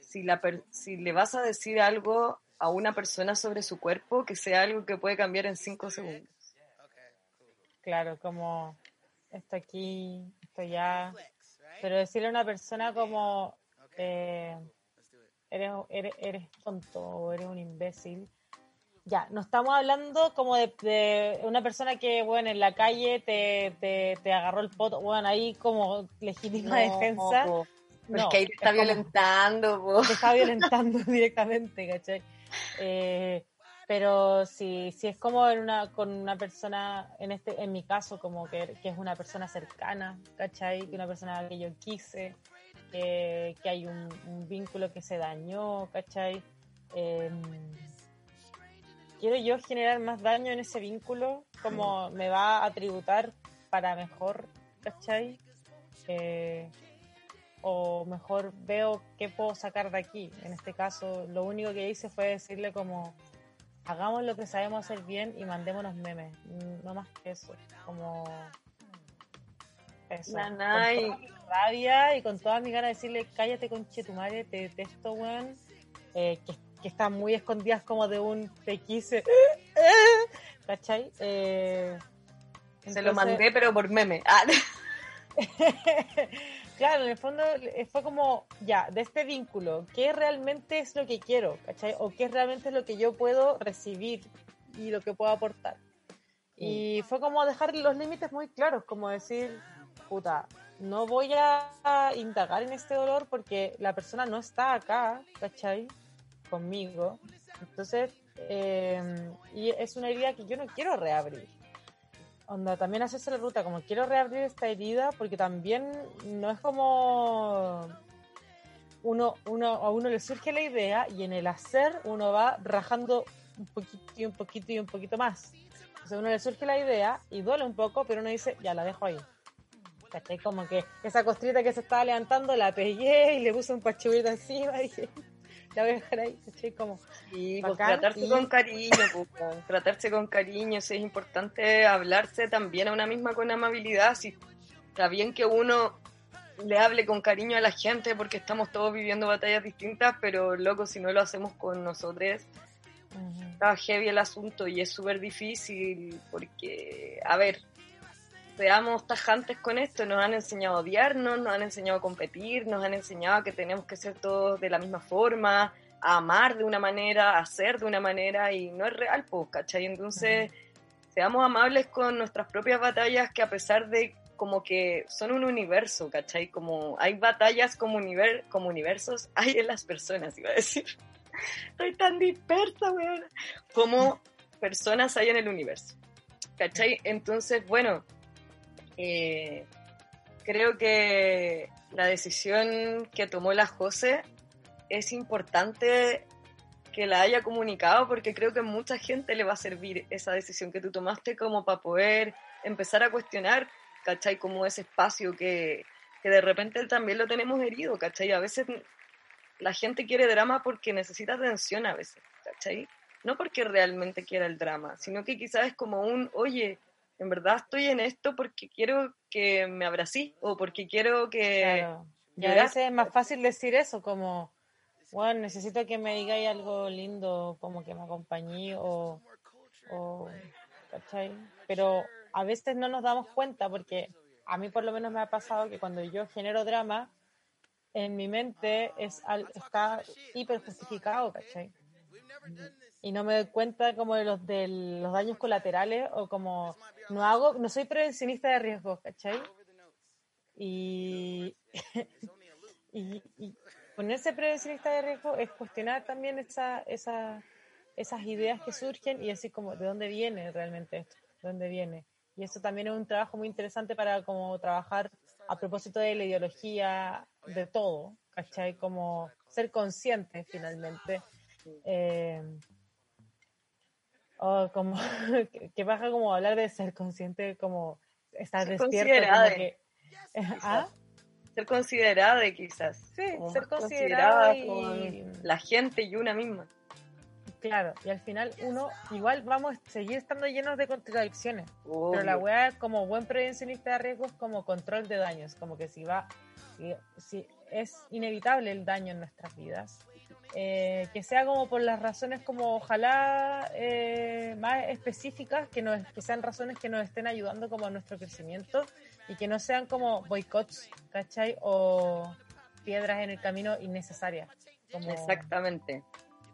si, la si le vas a decir algo a una persona sobre su cuerpo, que sea algo que puede cambiar en cinco segundos. Claro, como esto aquí, esto ya. Pero decirle a una persona como eh, eres, eres tonto o eres un imbécil, ya, no estamos hablando como de, una persona que, bueno, en la calle te, te, agarró el poto, bueno, ahí como legítima defensa. No, es que ahí te está violentando, Te está <laughs> violentando <laughs> directamente, ¿cachai? Eh, pero si, si es como en una, con una persona, en este en mi caso, como que, que es una persona cercana, ¿cachai? Que una persona que yo quise, que, que hay un, un, vínculo que se dañó, ¿cachai? Eh, quiero yo generar más daño en ese vínculo, como me va a tributar para mejor, ¿cachai? Eh, o mejor veo qué puedo sacar de aquí. En este caso, lo único que hice fue decirle como, hagamos lo que sabemos hacer bien y mandémonos memes. No más que eso. Como... Eso. Con toda mi rabia y con toda mi ganas de decirle, cállate con madre, te detesto, weón. Eh, que que están muy escondidas como de un te quise, ¿cachai? Eh, Se lo mandé, pero por meme. Ah. <laughs> claro, en el fondo fue como, ya, de este vínculo, ¿qué realmente es lo que quiero? ¿cachai? O qué realmente es lo que yo puedo recibir y lo que puedo aportar. Y fue como dejar los límites muy claros, como decir, puta, no voy a indagar en este dolor porque la persona no está acá, ¿cachai? Conmigo. Entonces, em, y es una herida que yo no quiero reabrir. Onda, también hacerse la ruta, como quiero reabrir esta herida, porque también no es como uno, uno, a uno le surge la idea y en el hacer uno va rajando un poquito y un poquito y un poquito más. Entonces a uno le surge la idea y duele un poco, pero uno dice, ya la dejo ahí. ¿Cachai? Como que esa costrita que se estaba levantando la pegué y le puse un pachurrito encima y la voy a dejar ahí, Como, y pues, tratarse con cariño, pues, tratarse con cariño, es importante hablarse también a una misma con amabilidad, si está bien que uno le hable con cariño a la gente porque estamos todos viviendo batallas distintas, pero loco, si no lo hacemos con nosotros, está heavy el asunto y es súper difícil porque, a ver, seamos tajantes con esto, nos han enseñado a odiarnos, nos han enseñado a competir, nos han enseñado que tenemos que ser todos de la misma forma, a amar de una manera, a hacer de una manera, y no es real, pues, ¿cachai? Entonces, seamos amables con nuestras propias batallas, que a pesar de como que son un universo, ¿cachai? Como hay batallas como, como universos, <laughs> hay en las personas, iba a decir. Estoy tan dispersa, weón. Como personas hay en el universo. ¿Cachai? Entonces, bueno, eh, creo que la decisión que tomó la José es importante que la haya comunicado porque creo que mucha gente le va a servir esa decisión que tú tomaste como para poder empezar a cuestionar, ¿cachai? Como ese espacio que, que de repente también lo tenemos herido, ¿cachai? A veces la gente quiere drama porque necesita atención a veces, ¿cachai? No porque realmente quiera el drama, sino que quizás es como un, oye, en verdad estoy en esto porque quiero que me abracís o porque quiero que... Claro. Y a veces es más fácil decir eso, como, bueno, necesito que me digáis algo lindo, como que me acompañé o, o ¿cachai? Pero a veces no nos damos cuenta porque a mí por lo menos me ha pasado que cuando yo genero drama, en mi mente es está hiper justificado, ¿cachai? Y no me doy cuenta como de los, de los daños colaterales o como no hago, no soy prevencionista de riesgos, ¿cachai? Y, <laughs> y, y, ponerse prevencionista de riesgo es cuestionar también esa, esa, esas ideas que surgen y decir como de dónde viene realmente esto, de dónde viene. Y eso también es un trabajo muy interesante para como trabajar a propósito de la ideología, de todo, ¿cachai? Como ser consciente finalmente. Eh, o como <laughs> que, baja como hablar de ser consciente, como estar despierto. Como que, ¿ah? Ser considerada quizás. Sí, ser considerada, con la gente y una misma. Claro, y al final uno igual vamos a seguir estando llenos de contradicciones. Pero la weá como buen prevencionista de riesgos como control de daños, como que si va, si, es inevitable el daño en nuestras vidas, eh, que sea como por las razones como ojalá eh, más específicas, que, nos, que sean razones que nos estén ayudando como a nuestro crecimiento y que no sean como boicots, ¿cachai? O piedras en el camino innecesarias. Exactamente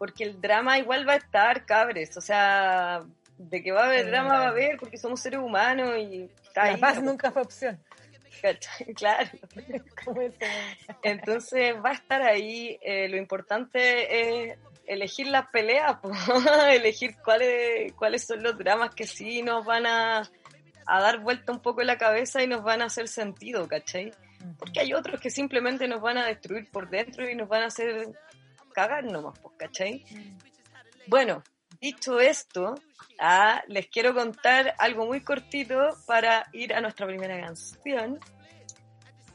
porque el drama igual va a estar, cabres, o sea, de que va a haber drama va a haber, porque somos seres humanos y... La paz nunca fue opción. <laughs> Claro. Entonces va a estar ahí. Eh, lo importante es elegir las peleas, <laughs> elegir cuáles, cuáles son los dramas que sí nos van a, a dar vuelta un poco en la cabeza y nos van a hacer sentido, ¿cachai? Porque hay otros que simplemente nos van a destruir por dentro y nos van a hacer cagar nomás, ¿cachai? Bueno, dicho esto, ah, les quiero contar algo muy cortito para ir a nuestra primera canción.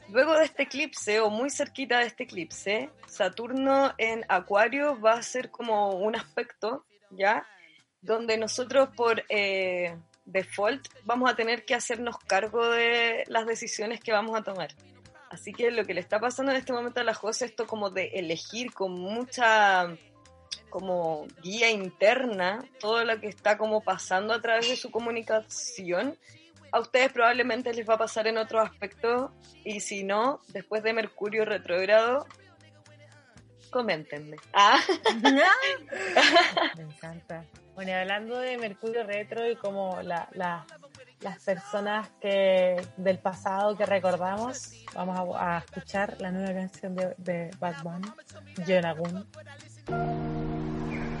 Luego de este eclipse, o muy cerquita de este eclipse, Saturno en Acuario va a ser como un aspecto, ¿ya? Donde nosotros por eh, default vamos a tener que hacernos cargo de las decisiones que vamos a tomar. Así que lo que le está pasando en este momento a la José, esto como de elegir con mucha como guía interna todo lo que está como pasando a través de su comunicación, a ustedes probablemente les va a pasar en otros aspectos y si no, después de Mercurio retrógrado, coméntenme. Ah. <laughs> Me encanta. Bueno, hablando de Mercurio retro y como la, la las personas que del pasado que recordamos. Vamos a, a escuchar la nueva canción de, de Bad Bunny, Yenagun.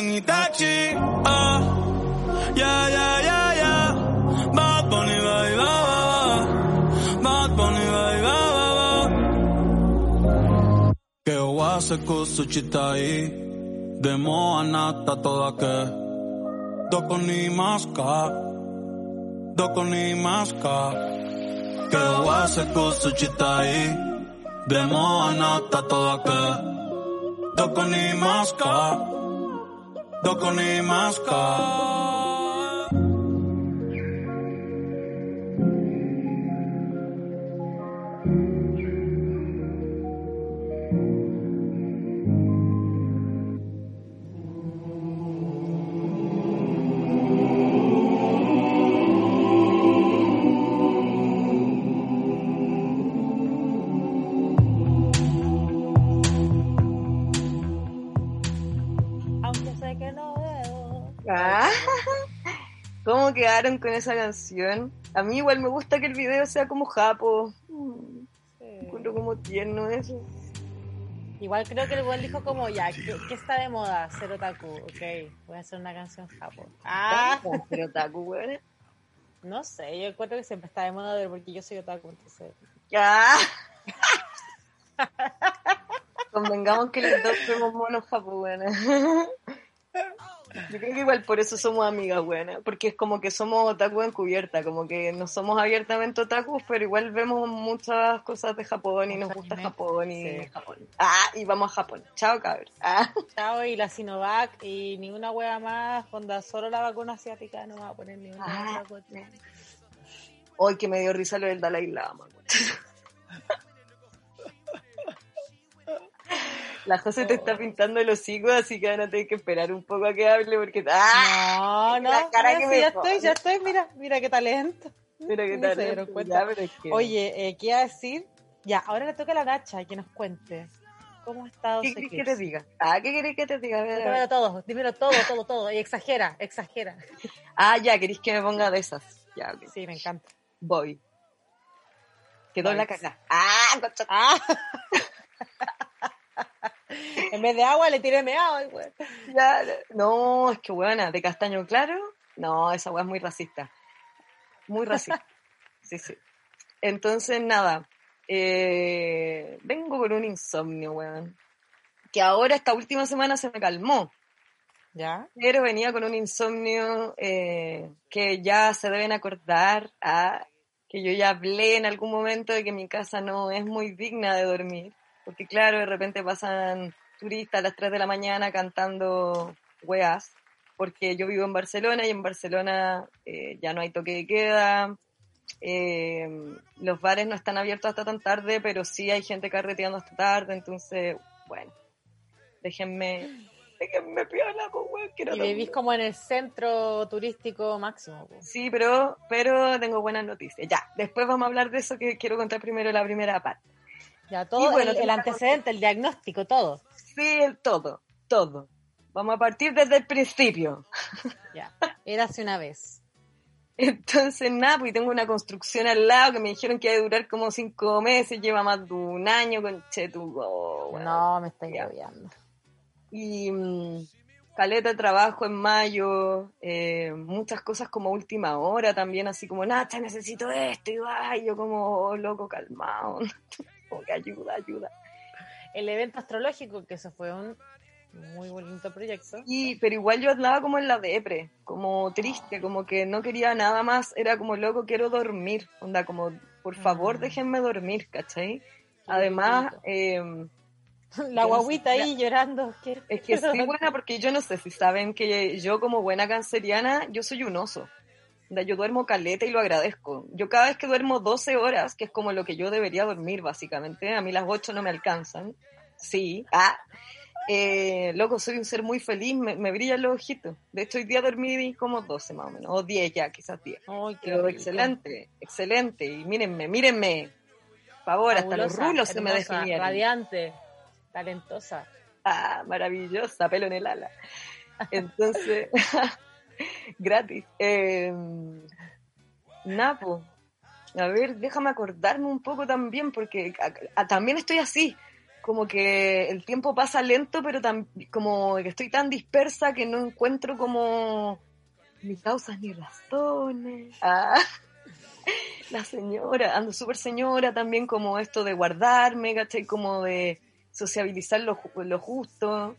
Convierto en Itachi. Ah, ya, ya, ya, ya. Bad Bunny, bye, bye, Bad Bunny, bye, bye, Che ho se cosa citai Demo anata toda che Doko ni maska Doko ni maska Che ho se cosa citai Demo anata toda che Doko ni maska Doko ni maska quedaron con esa canción? A mí igual me gusta que el video sea como japo. Sí. como tierno eso. Igual creo que el buen dijo como, ya, ¿qué, está de moda? Ser otaku. Ok, voy a hacer una canción japo. Ah, ser otaku, güey. No sé, yo encuentro que siempre está de moda porque yo soy otaku, entonces... Ya. <laughs> Convengamos que los dos somos monos japo, güey. <laughs> Yo creo que igual por eso somos amigas, buenas, porque es como que somos otaku encubierta, como que no somos abiertamente otakus, pero igual vemos muchas cosas de Japón y nos gusta Japón y Japón. Ah, y vamos a Japón. Chao, cabrón. Ah. Chao, y la Sinovac y ni una hueá más, cuando solo la vacuna asiática no va a poner ni una ah. Hoy que me dio risa lo del Dalai Lama. <laughs> La José te está pintando los hocico, así que van a tener que esperar un poco a que hable porque... ¡Ah! No, no, cara que ya estoy, ya estoy, mira, mira qué talento. Mira qué talento. Ya, Oye, eh, ¿qué iba a decir? Ya, ahora le toca a la Nacha que nos cuente. ¿Cómo ha estado ¿Qué querés que te diga? Ah, ¿qué querés que te diga? Dímelo todo, dímelo todo, todo, todo. Y exagera, exagera. Ah, ya, queréis que me ponga de esas. Ya, Sí, me encanta. Voy. Quedó en la caja. Ah, ah. <laughs> <laughs> en vez de agua le tiré meado. Ya, no, es que buena, de castaño claro. No, esa weá es muy racista. Muy racista. <laughs> Sí, sí. Entonces, nada. Eh, vengo con un insomnio, weón. Que ahora, esta última semana, se me calmó. ¿Ya? Pero venía con un insomnio eh, que ya se deben acordar a que yo ya hablé en algún momento de que mi casa no es muy digna de dormir. Porque claro, de repente pasan turistas a las 3 de la mañana cantando weas, porque yo vivo en Barcelona y en Barcelona eh, ya no hay toque de queda, eh, los bares no están abiertos hasta tan tarde, pero sí hay gente carreteando hasta tarde, entonces, bueno, déjenme, déjenme piola, pues, quiero Y vivís como en el centro turístico máximo. Sí, pero, pero tengo buenas noticias. Ya, después vamos a hablar de eso que quiero contar primero la primera parte. Ya, todo el, antecedente, el diagnóstico, todo. Sí, el todo, todo. Vamos a partir desde el principio. Ya, era hace una vez. Entonces, nada, pues tengo una construcción al lado que me dijeron que iba a durar como cinco meses, lleva más de un año con Chetugo. no, me estoy agobiando. Y mm, caleta de trabajo en mayo, eh, muchas cosas como última hora también, así como, Nacha, necesito esto, y va, yo como, oh, loco, calmado. <laughs> como que ayuda, ayuda. El evento astrológico, que eso fue un muy bonito proyecto. Sí, pero igual yo andaba como en la depre, como triste, como que no quería nada más, era como loco, quiero dormir, onda, como por favor mm. déjenme dormir, ¿cachai? Además, em, <laughs> la guaguita ahí llorando. Es que <laughs> sí, buena, porque yo no sé si saben que yo como buena canceriana, yo soy un oso yo duermo caleta y lo agradezco. Yo cada vez que duermo 12 horas, que es como lo que yo debería dormir básicamente, a mí las 8 no me alcanzan. Sí, ah, Eh, loco, soy un ser muy feliz, me, me brillan los ojitos. De hecho, hoy día dormí como 12 más o menos, o 10 ya, quizás 10. Ay, qué Pero rico. excelente, excelente. Y mírenme, mírenme. Por favor, hasta los rulos se me definieron. Radiante, talentosa. Ah, maravillosa, pelo en el ala. Entonces, <laughs> <laughs> gratis. Eh, Napo, a ver, déjame acordarme un poco también, porque también estoy así, como que el tiempo pasa lento, pero tam- como que estoy tan dispersa que no encuentro como ni causas ni razones. Ah, <laughs> la señora, ando súper señora también, como esto de guardarme, ¿cachai? Como de sociabilizar lo, lo justo.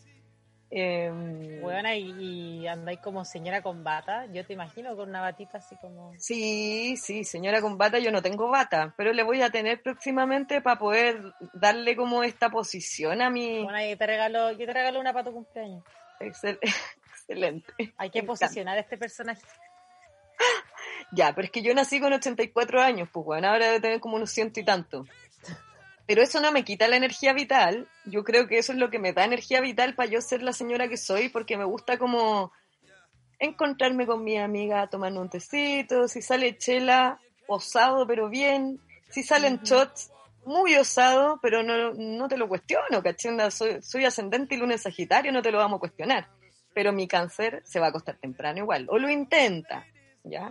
Em, Buena, y, y andáis como señora con bata. Yo te imagino con una batita así como. Sí, sí, señora con bata, yo no tengo bata, pero le voy a tener próximamente para poder darle como esta posición a mi... Bueno, ahí te regalo, yo te regalo una para tu cumpleaños. Excel- <laughs> Excelente. Hay que Me encanta. posicionar a este personaje. Ya, pero es que yo nací con 84 años, pues bueno, ahora debe tener como unos ciento y tanto. Pero eso no me quita la energía vital. Yo creo que eso es lo que me da energía vital para yo ser la señora que soy, porque me gusta como encontrarme con mi amiga tomando un tecito, si sale chela, osado pero bien, si salen shots, muy osado, pero no, no te lo cuestiono, ¿cachai? Onda, Soy, soy ascendente y lunes sagitario, no te lo vamos a cuestionar. Pero mi cáncer se va a acostar temprano igual, o lo intenta, ¿ya?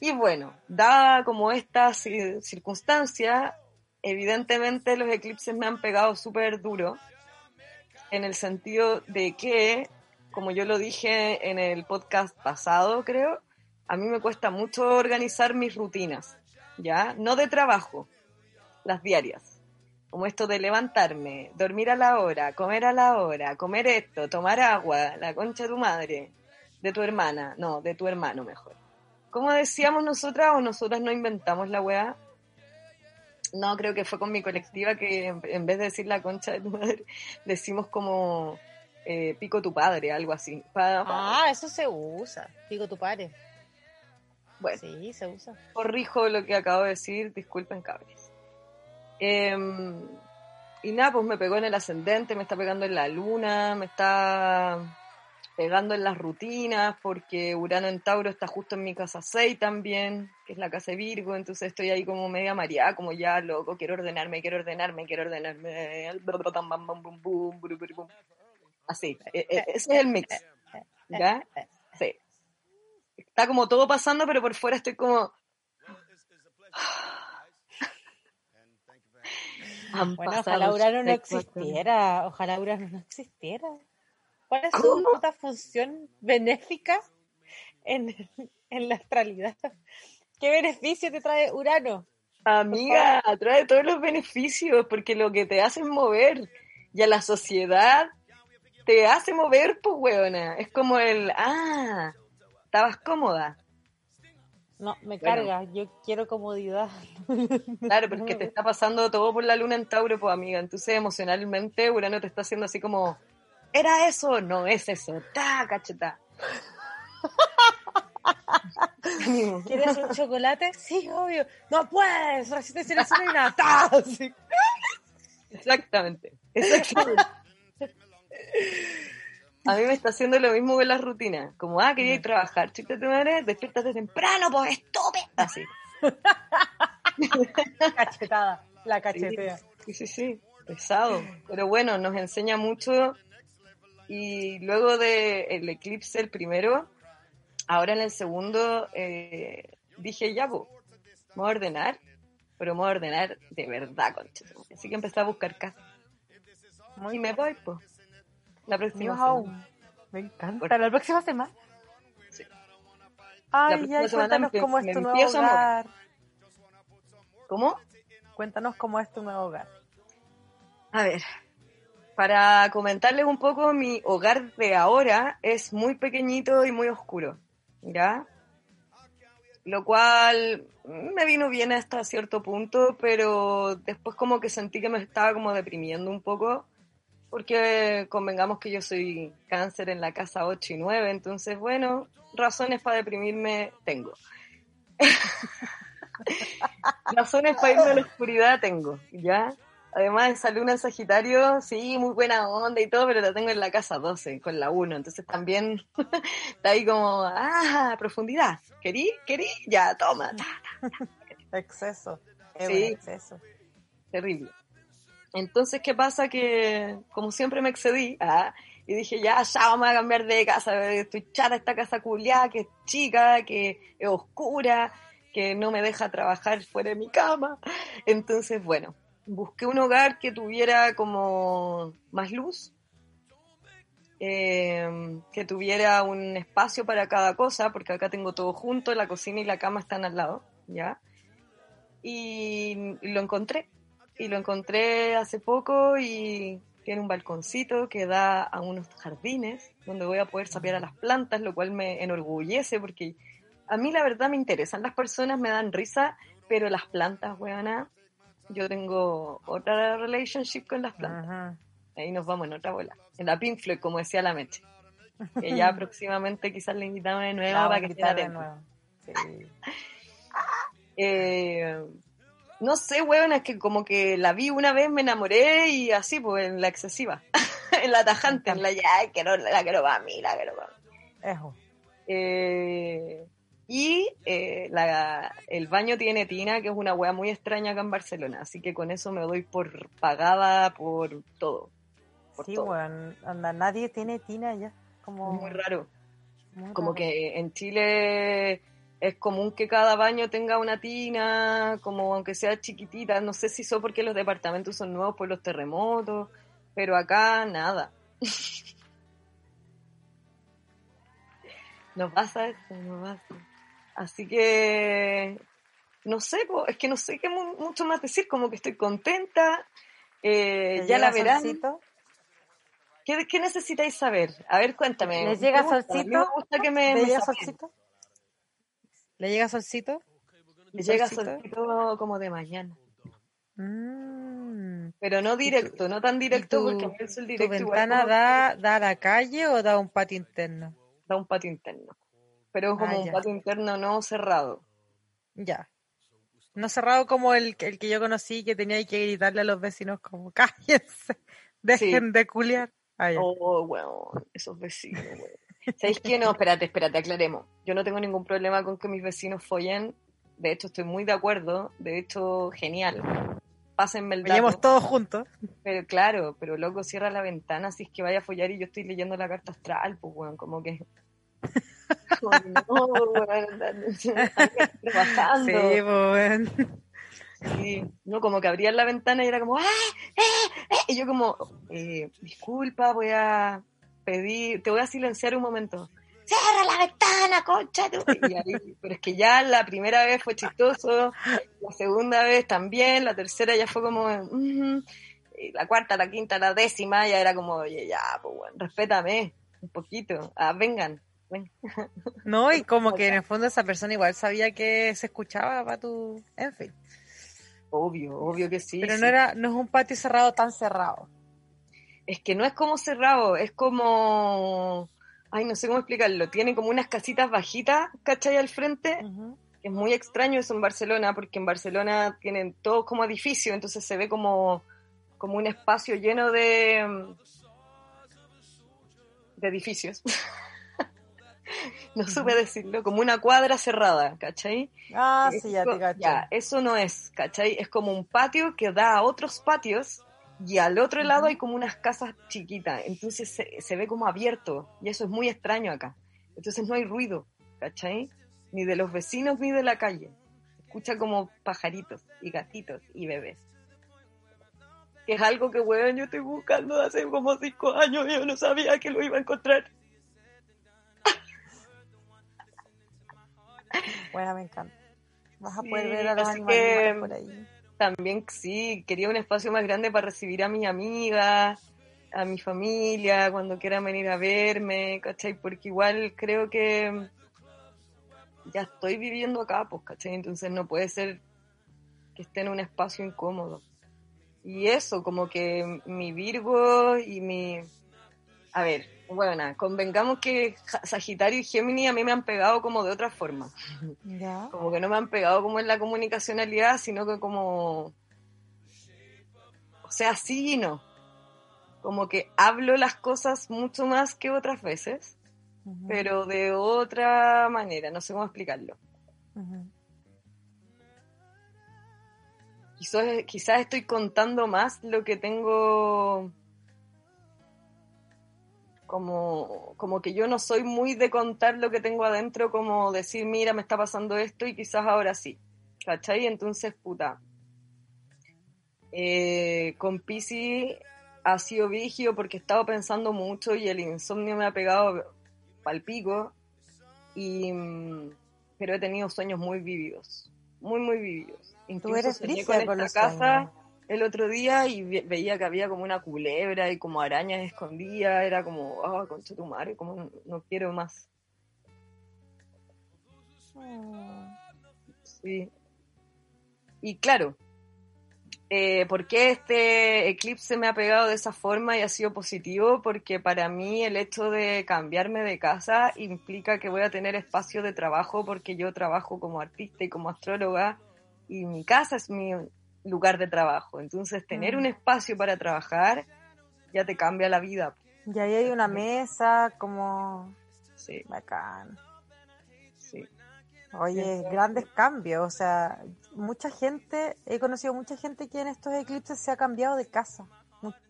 Y bueno, dada como esta ci- circunstancia, evidentemente los eclipses me han pegado súper duro, en el sentido de que, como yo lo dije en el podcast pasado, creo, a mí me cuesta mucho organizar mis rutinas, ¿ya? No de trabajo, las diarias. Como esto de levantarme, dormir a la hora, comer a la hora, comer esto, tomar agua, la concha de tu madre, de tu hermana, no, de tu hermano mejor. ¿Cómo decíamos nosotras o nosotras no inventamos la weá? No, creo que fue con mi colectiva que en vez de decir la concha de tu madre, <laughs> decimos como eh, pico tu padre, algo así. Ah, eso se usa. Digo tu padre. bueno, Sí, se usa. corrijo lo que acabo de decir, disculpen cabres. Em, y nada, pues me pegó en el ascendente, me está pegando en la luna, me está pegando en las rutinas, porque Urano en Tauro está justo en mi casa 6 también, que es la casa de Virgo, entonces estoy ahí como media mareada, como ya loco, quiero ordenarme, quiero ordenarme, quiero ordenarme. Así, e- e- ese es el mix. ¿Ya? Sí. Está como todo pasando, pero por fuera estoy como... Han Bueno, ojalá Urano no existiera. Ojalá Urano no existiera. ¿Cuál es su puta función benéfica en, <laughs> en la astralidad? ¿Qué beneficio te trae Urano? Amiga, trae todos los beneficios porque lo que te hace es mover y a la sociedad te hace mover, pues, weona. Es como el, ah, estabas cómoda. No, me Bueno. carga. Yo quiero comodidad. <laughs> Claro, porque te está pasando todo por la luna en Tauro, pues, amiga. Entonces, emocionalmente, Urano te está haciendo así como, ¿era eso? No es eso. Ta, cacheta. ¿Quieres un chocolate? Sí, obvio. No puedes. Resistencia a la <laughs> insulina. ¡Ta! Sí. Exactamente. Exactamente. A mí me está haciendo lo mismo con las rutinas. Como, ah, quería ir a trabajar. Chiste tu madre, despiértate temprano, pues estúpida. Así. <laughs> Cachetada. La cachetea. Sí, sí, sí. Pesado. Pero bueno, nos enseña mucho. Y luego del el eclipse, el primero, ahora en el segundo, eh, dije, ya, voy a ordenar. Pero me voy a ordenar de verdad, concha. Así que empecé a buscar casa. Y me voy, pues. La próxima Wow. semana. Me encanta. La próxima semana. Sí. Ay, semana cuéntanos me- cómo es tu nuevo hogar. ¿Cómo? Cuéntanos cómo es tu nuevo hogar. A ver, para comentarles un poco, mi hogar de ahora es muy pequeñito y muy oscuro, ¿ya? Lo cual me vino bien hasta cierto punto, pero después como que sentí que me estaba como deprimiendo un poco, porque convengamos que yo soy cáncer en la casa 8 y 9, entonces bueno, razones para deprimirme tengo. <laughs> razones para irme a la oscuridad tengo, ¿ya? Además, esa luna en Sagitario, sí, muy buena onda y todo, pero la tengo en la casa 12, con la 1. Entonces también <laughs> está ahí como, ah, profundidad. ¿Querí? ¿Querí? Ya, toma. Exceso. Es Sí. exceso. Terrible. Entonces, ¿qué pasa? Que como siempre me excedí, ah, y dije, ya, ya vamos a cambiar de casa, estoy chata esta casa culiada, que es chica, que es oscura, que no me deja trabajar fuera de mi cama. Entonces, bueno, busqué un hogar que tuviera como más luz, eh, que tuviera un espacio para cada cosa, porque acá tengo todo junto, la cocina y la cama están al lado, ¿ya? Y lo encontré, y lo encontré hace poco y tiene un balconcito que da a unos jardines donde voy a poder sapear a las plantas, lo cual me enorgullece porque a mí la verdad me interesan las personas, me dan risa, pero las plantas, weona, yo tengo otra relationship con las plantas. Ajá. Ahí nos vamos en otra bola. En la Pink Floyd, como decía la Meche. Que ya <laughs> próximamente quizás le invitamos de nuevo para que esté nuevo. Sí. Eh, no sé, weón, es que como que la vi una vez, me enamoré y así, pues en la excesiva, <laughs> en la tajante, en la ya, quiero, la quiero para mí, la quiero para mí. Eso. Eh, y eh, la- el baño tiene tina, que es una wea muy extraña acá en Barcelona, así que con eso me doy por pagada por todo. Por Sí, todo. weón. Anda, nadie tiene tina ya. Como, muy raro. muy Como raro. que en Chile es común que cada baño tenga una tina, como aunque sea chiquitita. No sé si son porque los departamentos son nuevos por los terremotos, pero acá nada. <laughs> No pasa esto, no pasa. Así que, no sé, po, es que no sé qué mu- mucho más decir, como que estoy contenta. eh, ¿Le ya la verán. solcito? ¿Qué, qué necesitáis saber? A ver, cuéntame. ¿Les llega gusta, solcito? Me gusta que me, ¿Le me llega solcito? ¿Le llega solcito? Le llega ¿Solcito? solcito como de mañana. Mm. Pero no directo, no tan directo ¿Y tu- porque el sol ¿Tu directo ventana da, da a la calle o da un patio interno? da un patio interno. Pero es como Ah, un patio interno no cerrado. Ya. No cerrado como el, que- el que yo conocí que tenía que gritarle a los vecinos como <laughs> cállense, dejen de culiar. Ah. Oh, bueno, esos vecinos, weón. ¿Sabéis qué? No, espérate, espérate, aclaremos. Yo no tengo ningún problema con que mis vecinos follen. De hecho, estoy muy de acuerdo. De hecho, genial. Pásenme el dato. todos juntos. Pero claro, pero loco, cierra la ventana si es que vaya a follar y yo estoy leyendo la carta astral, pues, weón, como que... Como, no, <laughs> trabajando. Sí, pues, weón. Sí, no, como que abrían la ventana y era como, ¡ah! ¡eh! ¡eh! Y yo como, eh, disculpa, voy a pedir, te voy a silenciar un momento. ¡Cierra la ventana, concha! tú". Y ahí- pero es que ya la primera vez fue chistoso, la segunda vez también, la tercera ya fue como, la cuarta, la quinta, la décima, ya era como, oye, ya, pues bueno, respétame un poquito, ah, vengan. No, y <laughs> como que en el fondo esa persona igual sabía que se escuchaba para tu... En fin. Obvio, obvio que sí. Pero sí. no era, no es un patio cerrado tan cerrado. Es que no es como cerrado, es como. Ay, no sé cómo explicarlo. Tiene como unas casitas bajitas, ¿cachai? Al frente. Ujú. Es muy extraño eso en Barcelona, porque en Barcelona tienen todos como edificios, entonces se ve como, como un espacio lleno de. de edificios. <laughs> no supe decirlo, como una cuadra cerrada, ¿cachai? Ah, sí, ya te cacho. ya, eso no es, ¿cachai? Es como un patio que da a otros patios y al otro lado hay como unas casas chiquitas, entonces se, se ve como abierto y eso es muy extraño acá. Entonces no hay ruido, ¿cachai? Ni de los vecinos ni de la calle. Escucha como pajaritos y gatitos y bebés. Que es algo que, weón, yo estoy buscando hace como cinco años y yo no sabía que lo iba a encontrar. Bueno, me encanta. Vas a Sí, poder ver a los animales que- por ahí. También sí, quería un espacio más grande para recibir a mis amigas, a mi familia, cuando quieran venir a verme, ¿cachai? Porque igual creo que ya estoy viviendo acá, pues, ¿cachai? Entonces no puede ser que esté en un espacio incómodo. Y eso, como que mi Virgo y mi... A ver, bueno, convengamos que Sagitario y Géminis a mí me han pegado como de otra forma Ya. como que no me han pegado como en la comunicacionalidad, sino que como, o sea, sí y no. Como que hablo las cosas mucho más que otras veces, pero de otra manera, no sé cómo explicarlo. Quizás, quizás estoy contando más lo que tengo como, como que yo no soy muy de contar lo que tengo adentro, como decir, mira, me está pasando esto y quizás ahora sí. ¿Cachai? Entonces, puta. Eh, con Pisi ha sido vigio porque he estado pensando mucho y el insomnio me ha pegado pal pico. Y, mm, pero he tenido sueños muy vívidos, muy, muy vívidos. Incluso eres soñé con esta casa sueños. El otro día y ve- veía que había como una culebra y como arañas escondidas. Era como, ah, concha tu madre, como no, quiero más. Oh. Sí. Y claro, eh, ¿por qué este eclipse me ha pegado de esa forma y ha sido positivo? Porque para mí el hecho de cambiarme de casa implica que voy a tener espacio de trabajo porque yo trabajo como artista y como astróloga y mi casa es mi lugar de trabajo. Entonces tener Mm. un espacio para trabajar ya te cambia la vida. Y ahí hay una mesa como Sí, bacán. sí. Oye, Sí. grandes cambios, o sea, mucha gente, he conocido mucha gente que en estos eclipses se ha cambiado de casa.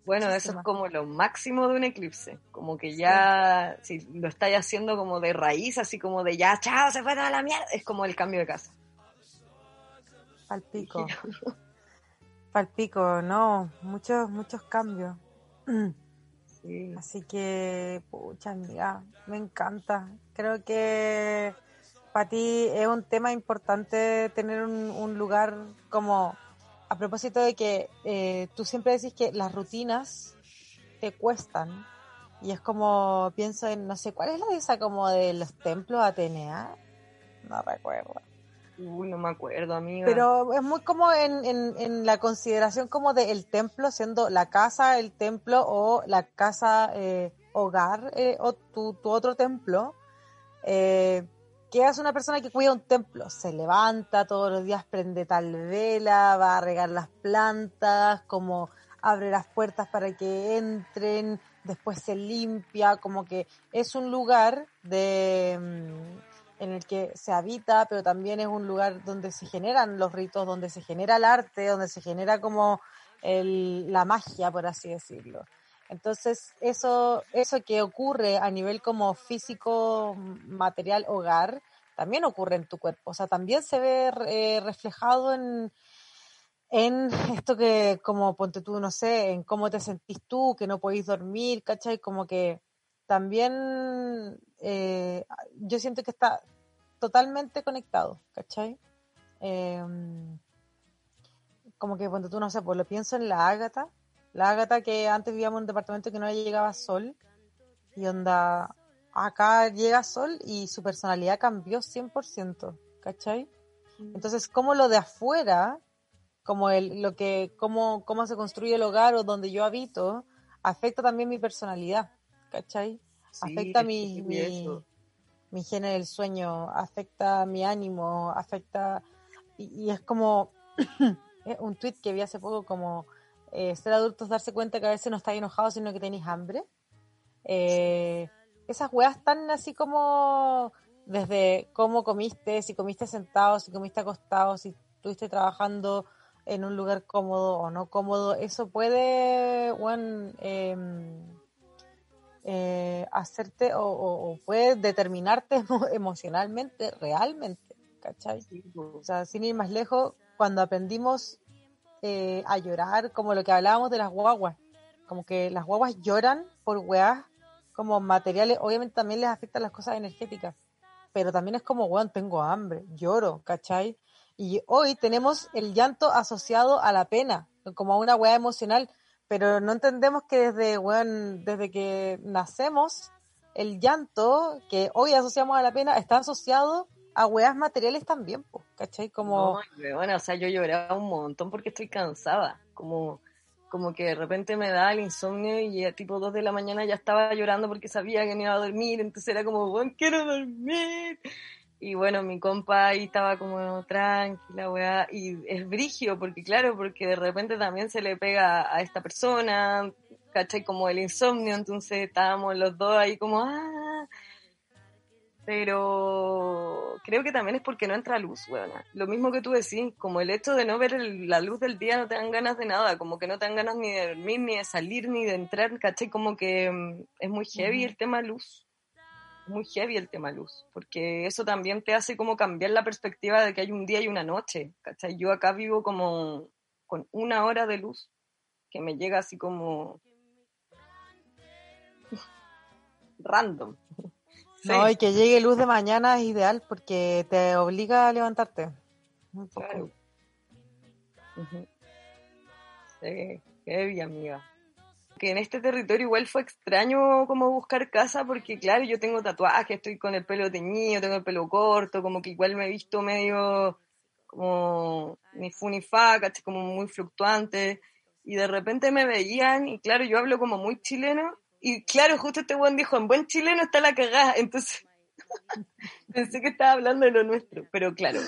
Bueno, eso es como lo máximo de un eclipse, como que ya, si lo estáis haciendo como de raíz, así como de ya, chao, se fue toda la mierda, es como el cambio de casa. Palpico. Palpico, no, muchos, muchos cambios. Sí. Así que, pucha amiga, me encanta. Creo que para ti es un tema importante tener un, un lugar como, a propósito de que eh, tú siempre decís que las rutinas te cuestan. Y es como, pienso en, no sé, ¿cuál es la de esa como de los templos Atenea? No recuerdo. Uy, no me acuerdo, amiga. Pero es muy como en, en, la consideración como del templo, siendo la casa el templo o la casa eh, hogar eh, o tu, tu otro templo. Eh, ¿Qué hace una persona que cuida un templo? Se levanta todos los días, prende tal vela, va a regar las plantas, como abre las puertas para que entren, después se limpia, como que es un lugar de... en el que se habita, pero también es un lugar donde se generan los ritos, donde se genera el arte, donde se genera como la magia, por así decirlo. Entonces, eso, eso que ocurre a nivel como físico, material, hogar, también ocurre en tu cuerpo. O sea, también se ve eh, reflejado en, en esto que, como ponte tú, no sé, en cómo te sentís tú, que no podéis dormir, ¿cachai? Como que también eh, yo siento que está totalmente conectado, ¿cachai? Eh, como que cuando tú no sé, pues lo pienso en la Ágata, la Ágata que antes vivíamos en un departamento que no le llegaba sol, y onda, acá llega sol y su personalidad cambió 100%, ¿cachai? Entonces, como lo de afuera, como el, lo que, cómo, cómo se construye el hogar o donde yo habito, afecta también mi personalidad, ¿cachai? Sí, afecta mi, mi, mi higiene del sueño, afecta mi ánimo, afecta... Y, y es como <clears throat> es un tweet que vi hace poco como eh, ser adultos, darse cuenta que a veces no estáis enojados, sino que tenéis hambre. Eh, esas weas están así como desde cómo comiste, si comiste sentado, si comiste acostado, si estuviste trabajando en un lugar cómodo o no cómodo, eso puede, bueno, eh, hacerte o, o- o puede determinarte <laughs> emo- emocionalmente, realmente, ¿cachai? O sea, sin ir más lejos, cuando aprendimos eh, a llorar, como lo que hablábamos de las guaguas, como que las guaguas lloran por weas como materiales, obviamente también les afectan las cosas energéticas, pero también es como, weón, tengo hambre, lloro, ¿cachai? Y hoy tenemos el llanto asociado a la pena, como a una wea emocional, pero no entendemos que desde, weón, desde que nacemos, el llanto que hoy asociamos a la pena está asociado a weas materiales también, po, ¿cachai? Como, No, bueno, o sea, yo lloraba un montón porque estoy cansada. Como, como que de repente me da el insomnio y a tipo 2 de la mañana ya estaba llorando porque sabía que no iba a dormir. Entonces era como, bueno, quiero dormir. Y bueno, mi compa ahí estaba como tranquila, weá. Y es brigio, porque claro, porque de repente también se le pega a esta persona, ¿cachai? Como el insomnio, entonces estábamos los dos ahí como, ah. Pero creo que también es porque no entra luz, weón. Lo mismo que tú decís, como el hecho de no ver la luz del día no te dan ganas de nada, como que no te dan ganas ni de dormir, ni de salir, ni de entrar, ¿cachai? Como que mm, es muy heavy el tema luz muy heavy el tema luz, porque eso también te hace como cambiar la perspectiva de que hay un día y una noche, ¿cachai? Yo acá vivo como con una hora de luz que me llega así como <laughs> random. <laughs> No, y que llegue luz de mañana es ideal porque te obliga a levantarte. Claro. Sí, heavy, amiga que en este territorio igual fue extraño como buscar casa porque claro, yo tengo tatuajes, estoy con el pelo teñido, tengo el pelo corto, como que igual me he visto medio como ni fu ni fa, como muy fluctuante. Y de repente me veían y claro, yo hablo como muy chileno y claro, justo este buen dijo, en buen chileno está la cagada, <laughs> entonces <laughs> pensé que estaba hablando de lo nuestro, pero claro,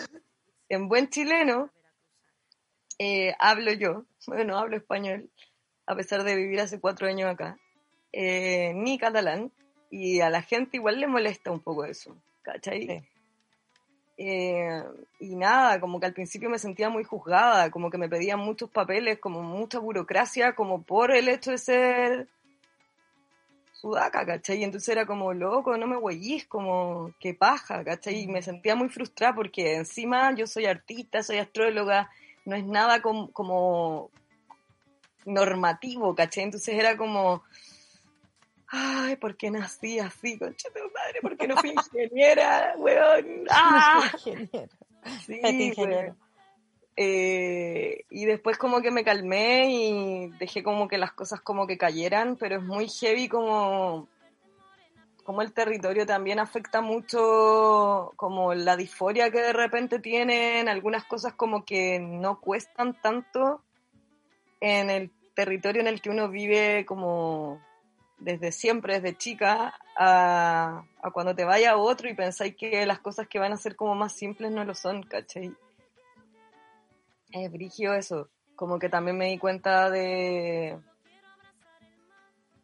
en buen chileno eh, hablo yo, bueno, hablo español a pesar de vivir hace cuatro años acá, eh, ni catalán, y a la gente igual le molesta un poco eso, ¿cachai? Eh, y nada, como que al principio me sentía muy juzgada, como que me pedían muchos papeles, como mucha burocracia, como por el hecho de ser sudaca, ¿cachai? Y entonces era como, loco, no me huellís, como, qué paja, ¿cachai? Y me sentía muy frustrada porque encima yo soy artista, soy astróloga, no es nada como normativo, ¿caché? Entonces era como, ay, ¿por qué nací así, concha de madre? ¿Por qué no fui ingeniera, weón? <laughs> ¡Ah! Sí, ingeniero. Eh, y después como que me calmé y dejé como que las cosas como que cayeran, pero es muy heavy como, como el territorio también afecta mucho como la disforia que de repente tienen, algunas cosas como que no cuestan tanto en el territorio en el que uno vive como desde siempre, desde chica, a, cuando te vaya a otro y pensáis que las cosas que van a ser como más simples no lo son, ¿cachai? Es brigio eso. Como que también me di cuenta de,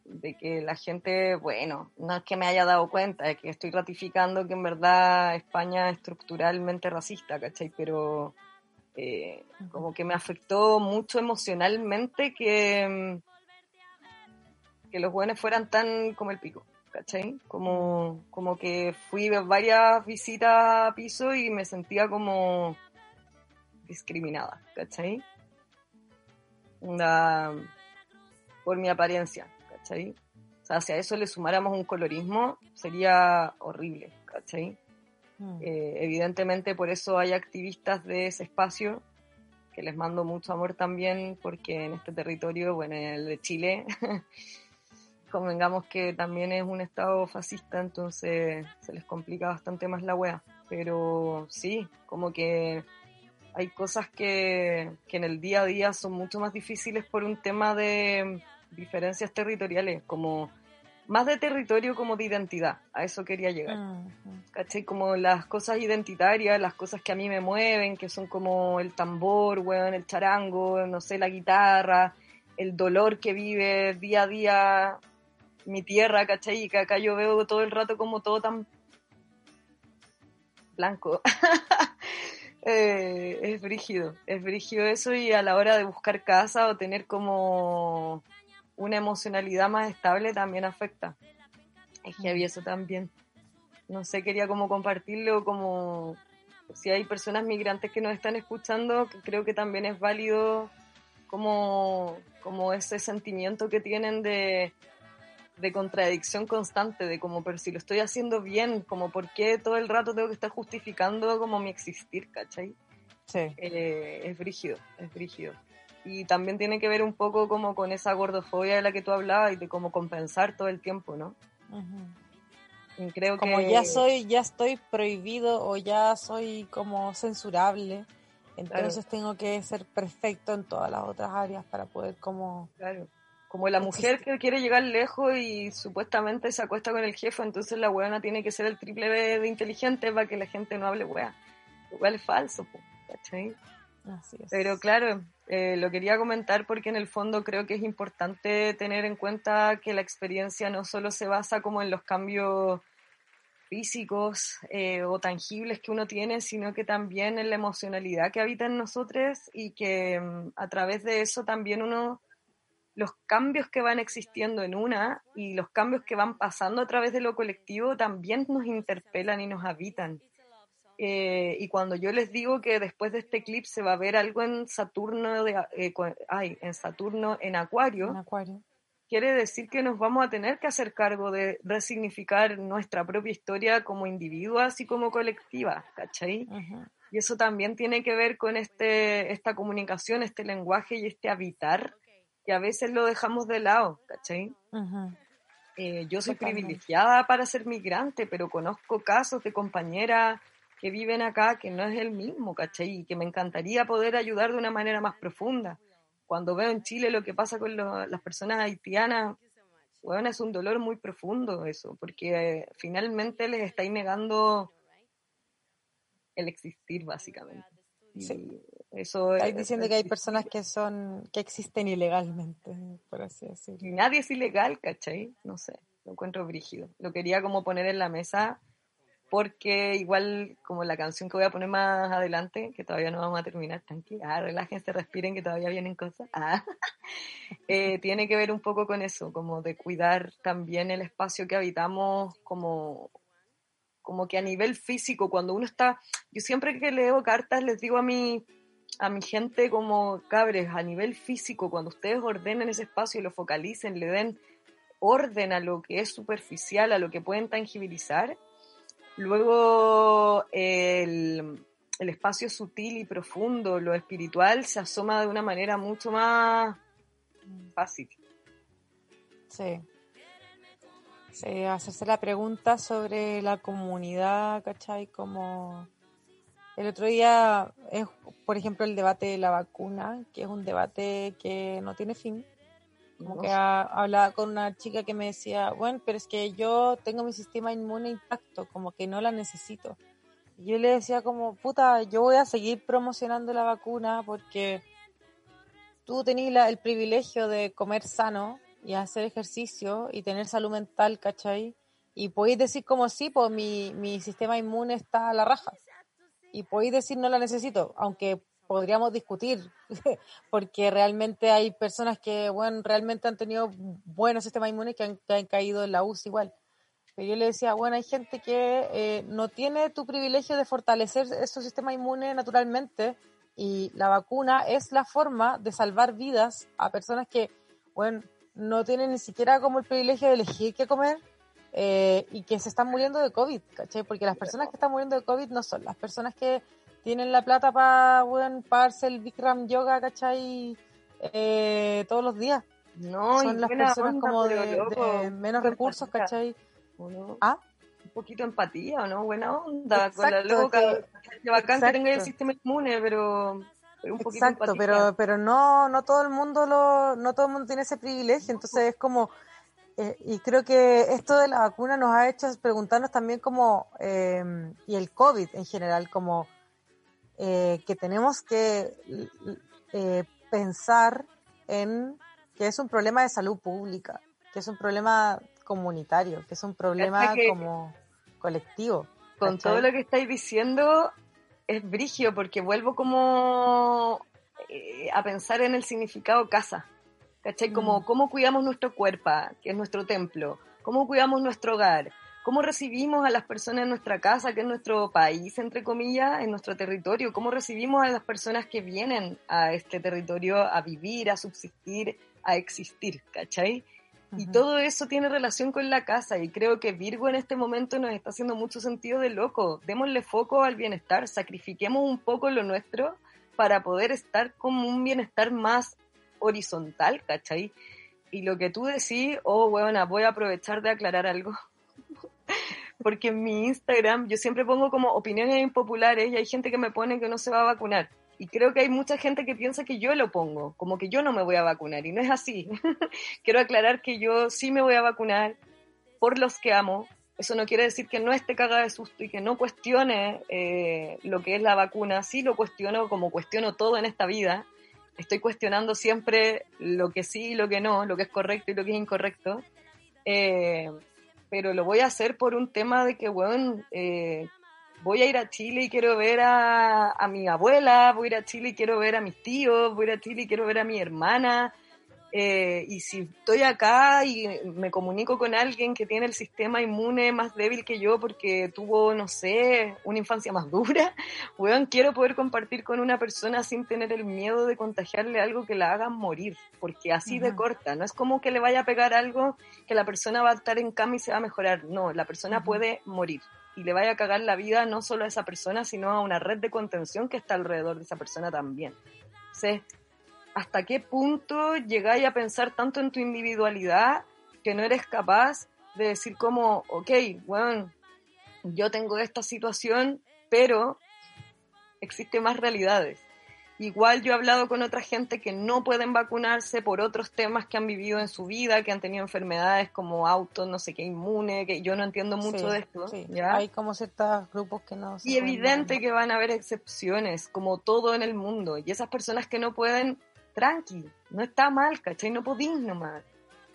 de que la gente, bueno, no es que me haya dado cuenta, es que estoy ratificando que en verdad España es estructuralmente racista, ¿cachai? Pero eh, como que me afectó mucho emocionalmente que, mm, que los jóvenes fueran tan como el pico, ¿cachai? Como, como que fui varias visitas a piso y me sentía como discriminada, ¿cachai? por mi apariencia, ¿cachai? O sea, si a eso le sumáramos un colorismo, sería horrible, ¿cachai? Mm. Eh, evidentemente por eso hay activistas de ese espacio que les mando mucho amor también porque en este territorio, bueno, en el de Chile, <laughs> convengamos que también es un estado fascista, entonces se les complica bastante más la wea. Pero sí, como que hay cosas que, que en el día a día son mucho más difíciles por un tema de diferencias territoriales, como más de territorio como de identidad, a eso quería llegar. ¿Cachai? Como las cosas identitarias, las cosas que a mí me mueven, que son como el tambor, weón, el charango, no sé, la guitarra, el dolor que vive día a día mi tierra, ¿cachai? Y que acá yo veo todo el rato como todo tan blanco. <laughs> Eh, es brígido, es brígido eso y a la hora de buscar casa o tener como una emocionalidad más estable también afecta. Es que había eso también. No sé, quería como compartirlo, como si hay personas migrantes que nos están escuchando, creo que también es válido como, como ese sentimiento que tienen de, de contradicción constante, de como, pero si lo estoy haciendo bien, como por qué todo el rato tengo que estar justificando como mi existir, ¿cachai? Sí. Eh, es brígido, es brígido y también tiene que ver un poco como con esa gordofobia de la que tú hablabas y de cómo compensar todo el tiempo, ¿no? creo como ya soy, ya estoy prohibido o ya soy como censurable, entonces tengo que ser perfecto en todas las otras áreas para poder como Como la mujer que quiere llegar lejos y supuestamente se acuesta con el jefe, entonces la weona tiene que ser el triple B de inteligente para que la gente no hable wea. Igual es falso, ¿cachai? Así es. Pero claro, eh, lo quería comentar porque en el fondo creo que es importante tener en cuenta que la experiencia no solo se basa como en los cambios físicos eh, o tangibles que uno tiene, sino que también en la emocionalidad que habita en nosotros y que mm, a través de eso también uno, los cambios que van existiendo en una y los cambios que van pasando a través de lo colectivo también nos interpelan y nos habitan. Eh, y cuando yo les digo que después de este clip se va a ver algo en Saturno, de, eh, ay, en Saturno en Acuario, En Acuario. quiere decir que nos vamos a tener que hacer cargo de resignificar nuestra propia historia como individuas y como colectivas, ¿cachai? Ujú. Y eso también tiene que ver con este, esta comunicación, este lenguaje y este habitar, que a veces lo dejamos de lado, ¿cachai? Eh, yo soy privilegiada para ser migrante, pero conozco casos de compañeras que viven acá que no es el mismo, ¿cachai? Y que me encantaría poder ayudar de una manera más profunda. Cuando veo en Chile lo que pasa con lo- las personas haitianas, bueno, es un dolor muy profundo eso, porque eh, finalmente les estáis negando el existir, básicamente. Sí. eso Estáis es- diciendo que hay personas que son que existen ilegalmente, por así decirlo. y nadie es ilegal, ¿cachai? No sé, lo encuentro brígido. Lo quería como poner en la mesa porque igual como la canción que voy a poner más adelante, que todavía no vamos a terminar, tranquila, ah, relájense, respiren, que todavía vienen cosas, ah, <laughs> eh, tiene que ver un poco con eso, como de cuidar también el espacio que habitamos como como que a nivel físico, cuando uno está, yo siempre que leo cartas les digo a mi, a mi gente como cabres, a nivel físico, cuando ustedes ordenen ese espacio y lo focalicen, le den orden a lo que es superficial, a lo que pueden tangibilizar, luego el, el espacio sutil y profundo, lo espiritual, se asoma de una manera mucho más fácil. Sí. Sí, hacerse la pregunta sobre la comunidad, ¿cachai? Como el otro día es, por ejemplo, el debate de la vacuna, que es un debate que no tiene fin. Como que ha- hablaba con una chica que me decía, bueno, pero es que yo tengo mi sistema inmune intacto, como que no la necesito. Y yo le decía como, puta, yo voy a seguir promocionando la vacuna porque tú tenés la- el privilegio de comer sano y hacer ejercicio y tener salud mental, ¿cachai? Y podéis decir como sí, pues mi, mi sistema inmune está a la raja. Y podéis decir no la necesito, aunque podríamos discutir, <laughs> porque realmente hay personas que, bueno, realmente han tenido buenos sistemas inmunes que han, que han caído en la UCI igual. Pero yo le decía, bueno, hay gente que eh, no tiene tu privilegio de fortalecer su sistema inmune naturalmente y la vacuna es la forma de salvar vidas a personas que, bueno, no tienen ni siquiera como el privilegio de elegir qué comer eh, y que se están muriendo de COVID, ¿cachai? Porque las personas que están muriendo de COVID no son las personas que tienen la plata para bueno, pagarse el Bikram Yoga, ¿cachai? Eh, todos los días. No, son las personas onda, como de, loco, de menos recursos, empatía, ¿cachai? Ah, un poquito de empatía, ¿o ¿no? Buena onda, con la Exacto, loca. que- bacán que tenga el exacto. sistema inmune, pero, pero un poquito Exacto, de pero, pero no, no todo el mundo lo, no todo el mundo tiene ese privilegio, entonces es como, eh, y creo que esto de la vacuna nos ha hecho preguntarnos también como, eh, y el COVID en general, como eh, que tenemos que eh, pensar en que es un problema de salud pública, que es un problema comunitario, que es un problema que- como colectivo. Con ¿cachai? todo lo que estáis diciendo, es brigio, porque vuelvo como eh, a pensar en el significado casa. ¿Cachai? Como Mm. cómo cuidamos nuestro cuerpo, que es nuestro templo, cómo cuidamos nuestro hogar, cómo recibimos a las personas en nuestra casa, que es nuestro país, entre comillas, en nuestro territorio, cómo recibimos a las personas que vienen a este territorio a vivir, a subsistir, a existir, ¿cachai? Y Ujú. todo eso tiene relación con la casa y creo que Virgo en este momento nos está haciendo mucho sentido de loco. Démosle foco al bienestar, sacrifiquemos un poco lo nuestro para poder estar como un bienestar más horizontal, ¿cachai? Y lo que tú decís, oh, buena, voy a aprovechar de aclarar algo. <laughs> Porque en mi Instagram yo siempre pongo como opiniones impopulares y hay gente que me pone que no se va a vacunar. Y creo que hay mucha gente que piensa que yo lo pongo, como que yo no me voy a vacunar, y no es así. <laughs> Quiero aclarar que yo sí me voy a vacunar por los que amo. Eso no quiere decir que no esté cagada de susto y que no cuestione eh, lo que es la vacuna. Sí lo cuestiono como cuestiono todo en esta vida. Estoy cuestionando siempre lo que sí y lo que no, lo que es correcto y lo que es incorrecto. Eh, pero lo voy a hacer por un tema de que, bueno, eh, voy a ir a Chile y quiero ver a, a, mi abuela, voy a ir a Chile y quiero ver a mis tíos, voy a ir a Chile y quiero ver a mi hermana. Eh, y si estoy acá y me comunico con alguien que tiene el sistema inmune más débil que yo porque tuvo, no sé, una infancia más dura, <laughs> weón, quiero poder compartir con una persona sin tener el miedo de contagiarle algo que la haga morir, porque así de corta, no es como que le vaya a pegar algo que la persona va a estar en cama y se va a mejorar, no, la persona puede morir y le vaya a cagar la vida no solo a esa persona, sino a una red de contención que está alrededor de esa persona también. ¿Sí? Hasta qué punto llegáis a pensar tanto en tu individualidad que no eres capaz de decir como, ok, bueno, yo tengo esta situación, pero existen más realidades. Igual yo he hablado con otra gente que no pueden vacunarse por otros temas que han vivido en su vida, que han tenido enfermedades como auto, no sé qué, inmune, que yo no entiendo mucho de esto. Hay como ciertos grupos que no. Y evidente que van a haber excepciones, como todo en el mundo. Y esas personas que no pueden tranqui, no está mal, ¿cachai? No podís nomás.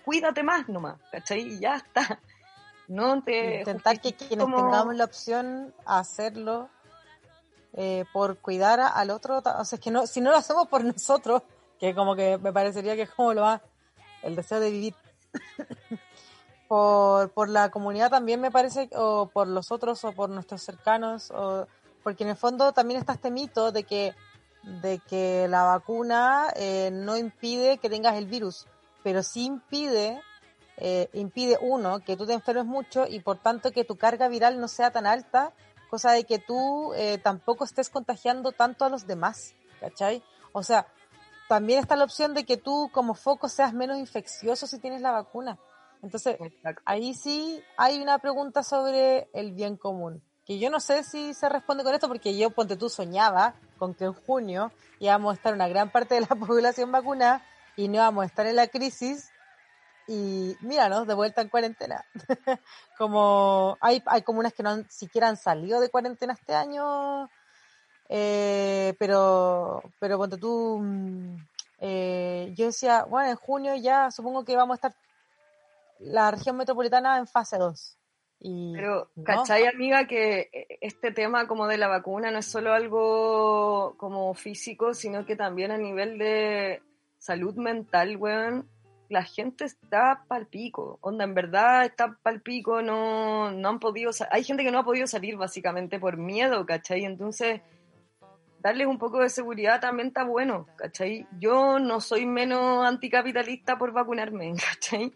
Cuídate más nomás, ¿cachai? Y ya está. No te. Intentar que quienes tengamos la opción hacerlo eh, por cuidar al otro, o sea, es que no, si no lo hacemos por nosotros, que como que me parecería que es como lo va, el deseo de vivir. <coughs> por, por la comunidad también me parece, o por los otros, o por nuestros cercanos, o porque en el fondo también está este mito de que de que la vacuna eh, no impide que tengas el virus, pero sí impide, eh, impide uno, que tú te enfermes mucho y por tanto que tu carga viral no sea tan alta, cosa de que tú eh, tampoco estés contagiando tanto a los demás, ¿cachai? O sea, también está la opción de que tú como foco seas menos infeccioso si tienes la vacuna. Entonces, ahí sí hay una pregunta sobre el bien común que yo no sé si se responde con esto porque yo, ponte tú, soñaba con que en junio íbamos a estar una gran parte de la <laughs> población vacunada y no íbamos a estar en la crisis y míranos, de vuelta en cuarentena. <laughs> como hay, hay comunas que no siquiera han salido de cuarentena este año, eh, pero, pero ponte tú, mm, eh, yo decía, bueno, en junio ya supongo que vamos a estar la región metropolitana en fase 2. Pero, ¿cachai, amiga, que eh, este tema como de la vacuna no es solo algo como físico, sino que también a nivel de salud mental, weón, la gente está palpico, onda, en verdad está palpico, no, no han podido, hay gente que no ha podido salir básicamente por miedo, ¿cachai? Entonces, darles un poco de seguridad también está bueno, ¿cachai? Yo no soy menos anticapitalista por vacunarme, <laughs> ¿cachai?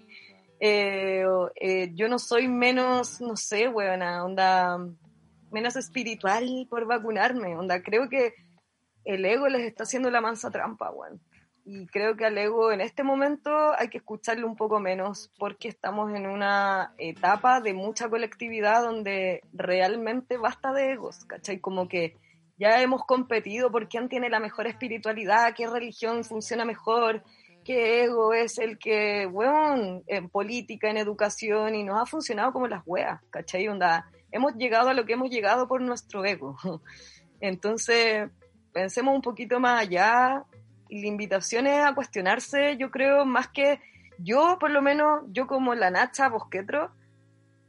Eh, eh, yo no soy menos, no sé, weona, onda, menos espiritual por vacunarme, onda, creo que el ego les está haciendo la mansa trampa, weón. Y creo que al ego en este momento hay que escucharle un poco menos porque estamos en una etapa de mucha colectividad donde realmente basta de egos, ¿cachai? Como que ya hemos competido por quién tiene la mejor espiritualidad, qué religión funciona mejor, que ego es el que, weón, en política, en educación, y nos ha funcionado como las weas, ¿cachai? Onda, hemos llegado a lo que hemos llegado por nuestro ego. <laughs> Entonces, pensemos un poquito más allá, la invitación es a cuestionarse, yo creo, más que yo, por lo menos, yo como la Nacha Bosquetro,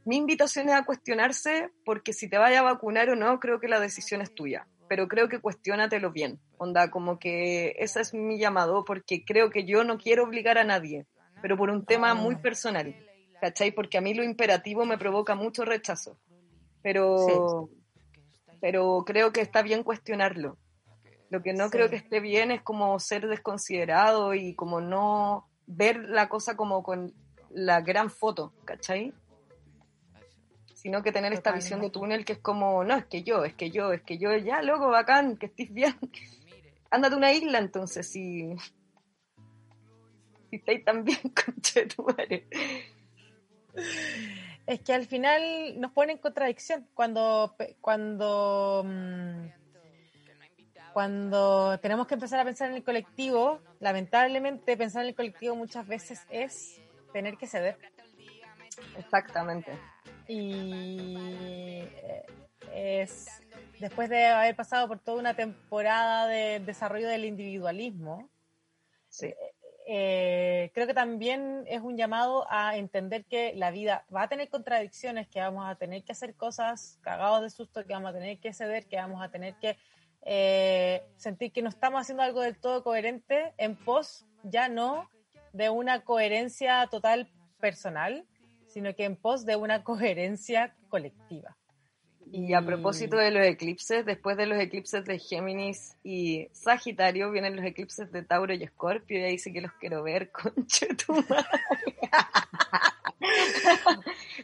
mi invitación es a cuestionarse porque si te vaya a vacunar o no, creo que la decisión es tuya pero creo que cuestionatelo bien. Onda, como que ese es mi llamado, porque creo que yo no quiero obligar a nadie, pero por un tema muy ah. personal, ¿cachai? Porque a mí lo imperativo me provoca mucho rechazo, pero, pero creo que está bien cuestionarlo. Lo que no creo que esté bien es como ser desconsiderado y como no ver la cosa como con la gran foto, ¿cachai? Sino que tener esta visión de túnel que es como, no, es que yo, es que yo, es que yo, ya, loco, bacán, que estés bien. Ándate a una isla entonces, si, si estáis tan bien, <laughs> conche tu madre. Es que al final nos pone en contradicción cuando, cuando, mm, cuando tenemos que empezar a pensar en el colectivo, lamentablemente pensar en el colectivo muchas veces es tener que ceder. Exactamente. Y eh, es después de haber pasado por toda una temporada de desarrollo del individualismo, Sí. eh, creo que también es un llamado a entender que la vida va a tener contradicciones, que vamos a tener que hacer cosas cagados de susto, que vamos a tener que ceder, que vamos a tener que eh, sentir que no estamos haciendo algo del todo coherente en pos ya no de una coherencia total personal, sino que en pos de una coherencia colectiva. Y a propósito de los eclipses, después de los eclipses de Géminis y Sagitario, vienen los eclipses de Tauro y Escorpio, y ahí sí que los quiero ver, <laughs> conche tu madre.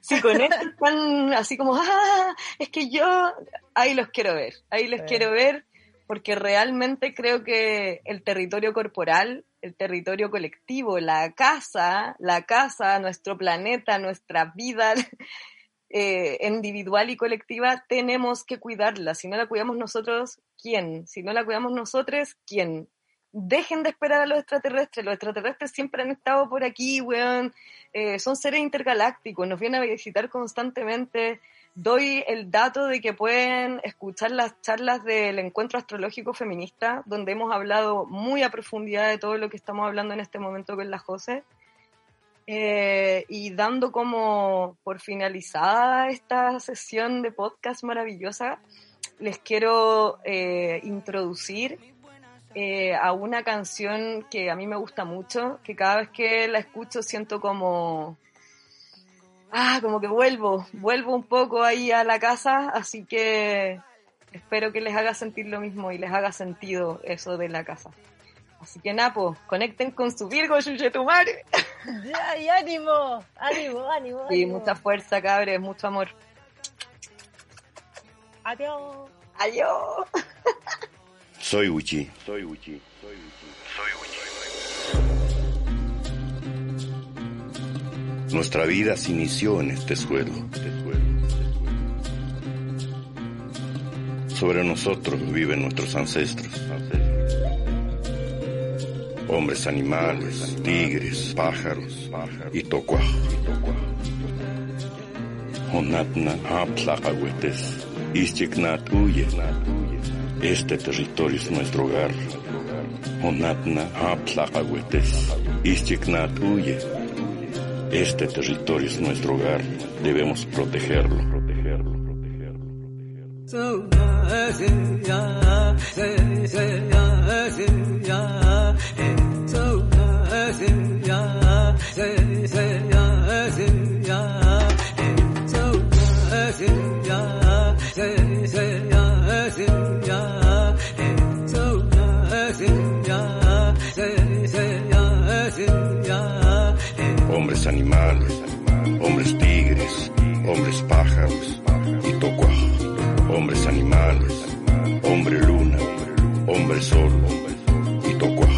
Si con esto están así como, ah, es que yo, ahí los quiero ver, ahí Sí. quiero ver, porque realmente creo que el territorio corporal, el territorio colectivo, la casa, la casa, nuestro planeta, nuestra vida <laughs> eh, individual y colectiva, tenemos que cuidarla. Si no la cuidamos nosotros, ¿quién? Si no la cuidamos nosotros, ¿quién? Dejen de esperar a los extraterrestres. Los extraterrestres siempre han estado por aquí, weón. Eh, son seres intergalácticos, nos vienen a visitar constantemente. Doy el dato de que pueden escuchar las charlas del encuentro astrológico feminista, donde hemos hablado muy a profundidad de todo lo que estamos hablando en este momento con la José. Eh, y dando como por finalizada esta sesión de podcast maravillosa, les quiero eh, introducir eh, a una canción que a mí me gusta mucho, que cada vez que la escucho siento como, ah, como que vuelvo, vuelvo un poco ahí a la casa, así que espero que les haga sentir lo mismo y les haga sentido eso de la casa. Así que Napo, conecten con su Virgo, Yuyetumare. Ya, <laughs> y ánimo, ánimo, ánimo. Y mucha fuerza, cabres, mucho amor. Adiós. Adiós. <laughs> Soy Uchi. Soy Uchi. Nuestra vida se inició en este suelo. Sobre nosotros viven nuestros ancestros. Hombres animales, tigres, pájaros y tocuaj. Onatna aptlacahuetes, ischiknat huye. Este territorio es nuestro hogar. Onatna aptlacahuetes, ischiknat huye. Este territorio es nuestro hogar. Debemos protegerlo. protegerlo, protegerlo, protegerlo. Hombres animales, hombres tigres, hombres pájaros y tocuaj. Hombres animales, hombre luna, hombre sol y tocuaj.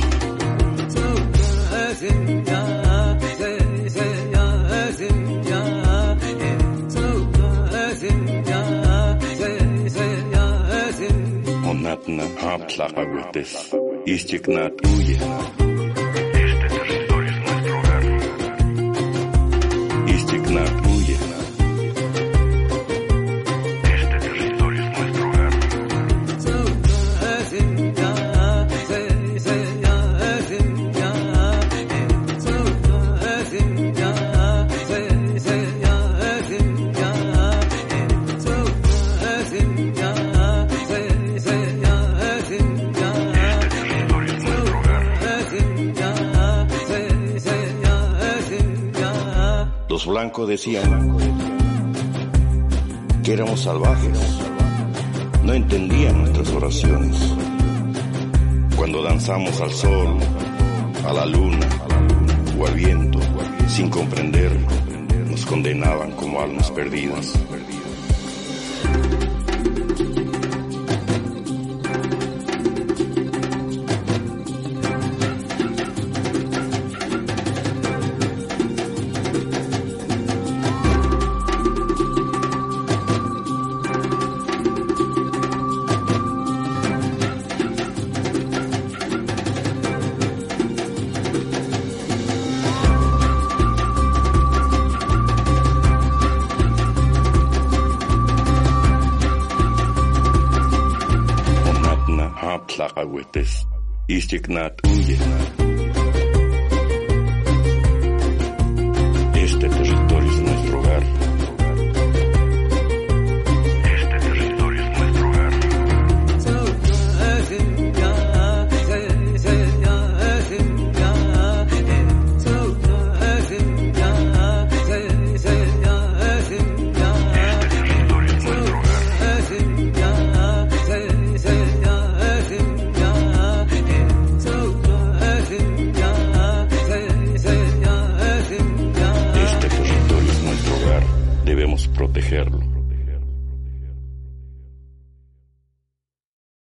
Onatna aptlacahuetes, ischiknat huye. Decían que éramos salvajes. No entendían nuestras oraciones. Cuando danzamos al sol, a la luna o al viento, sin comprender, nos condenaban como almas perdidas.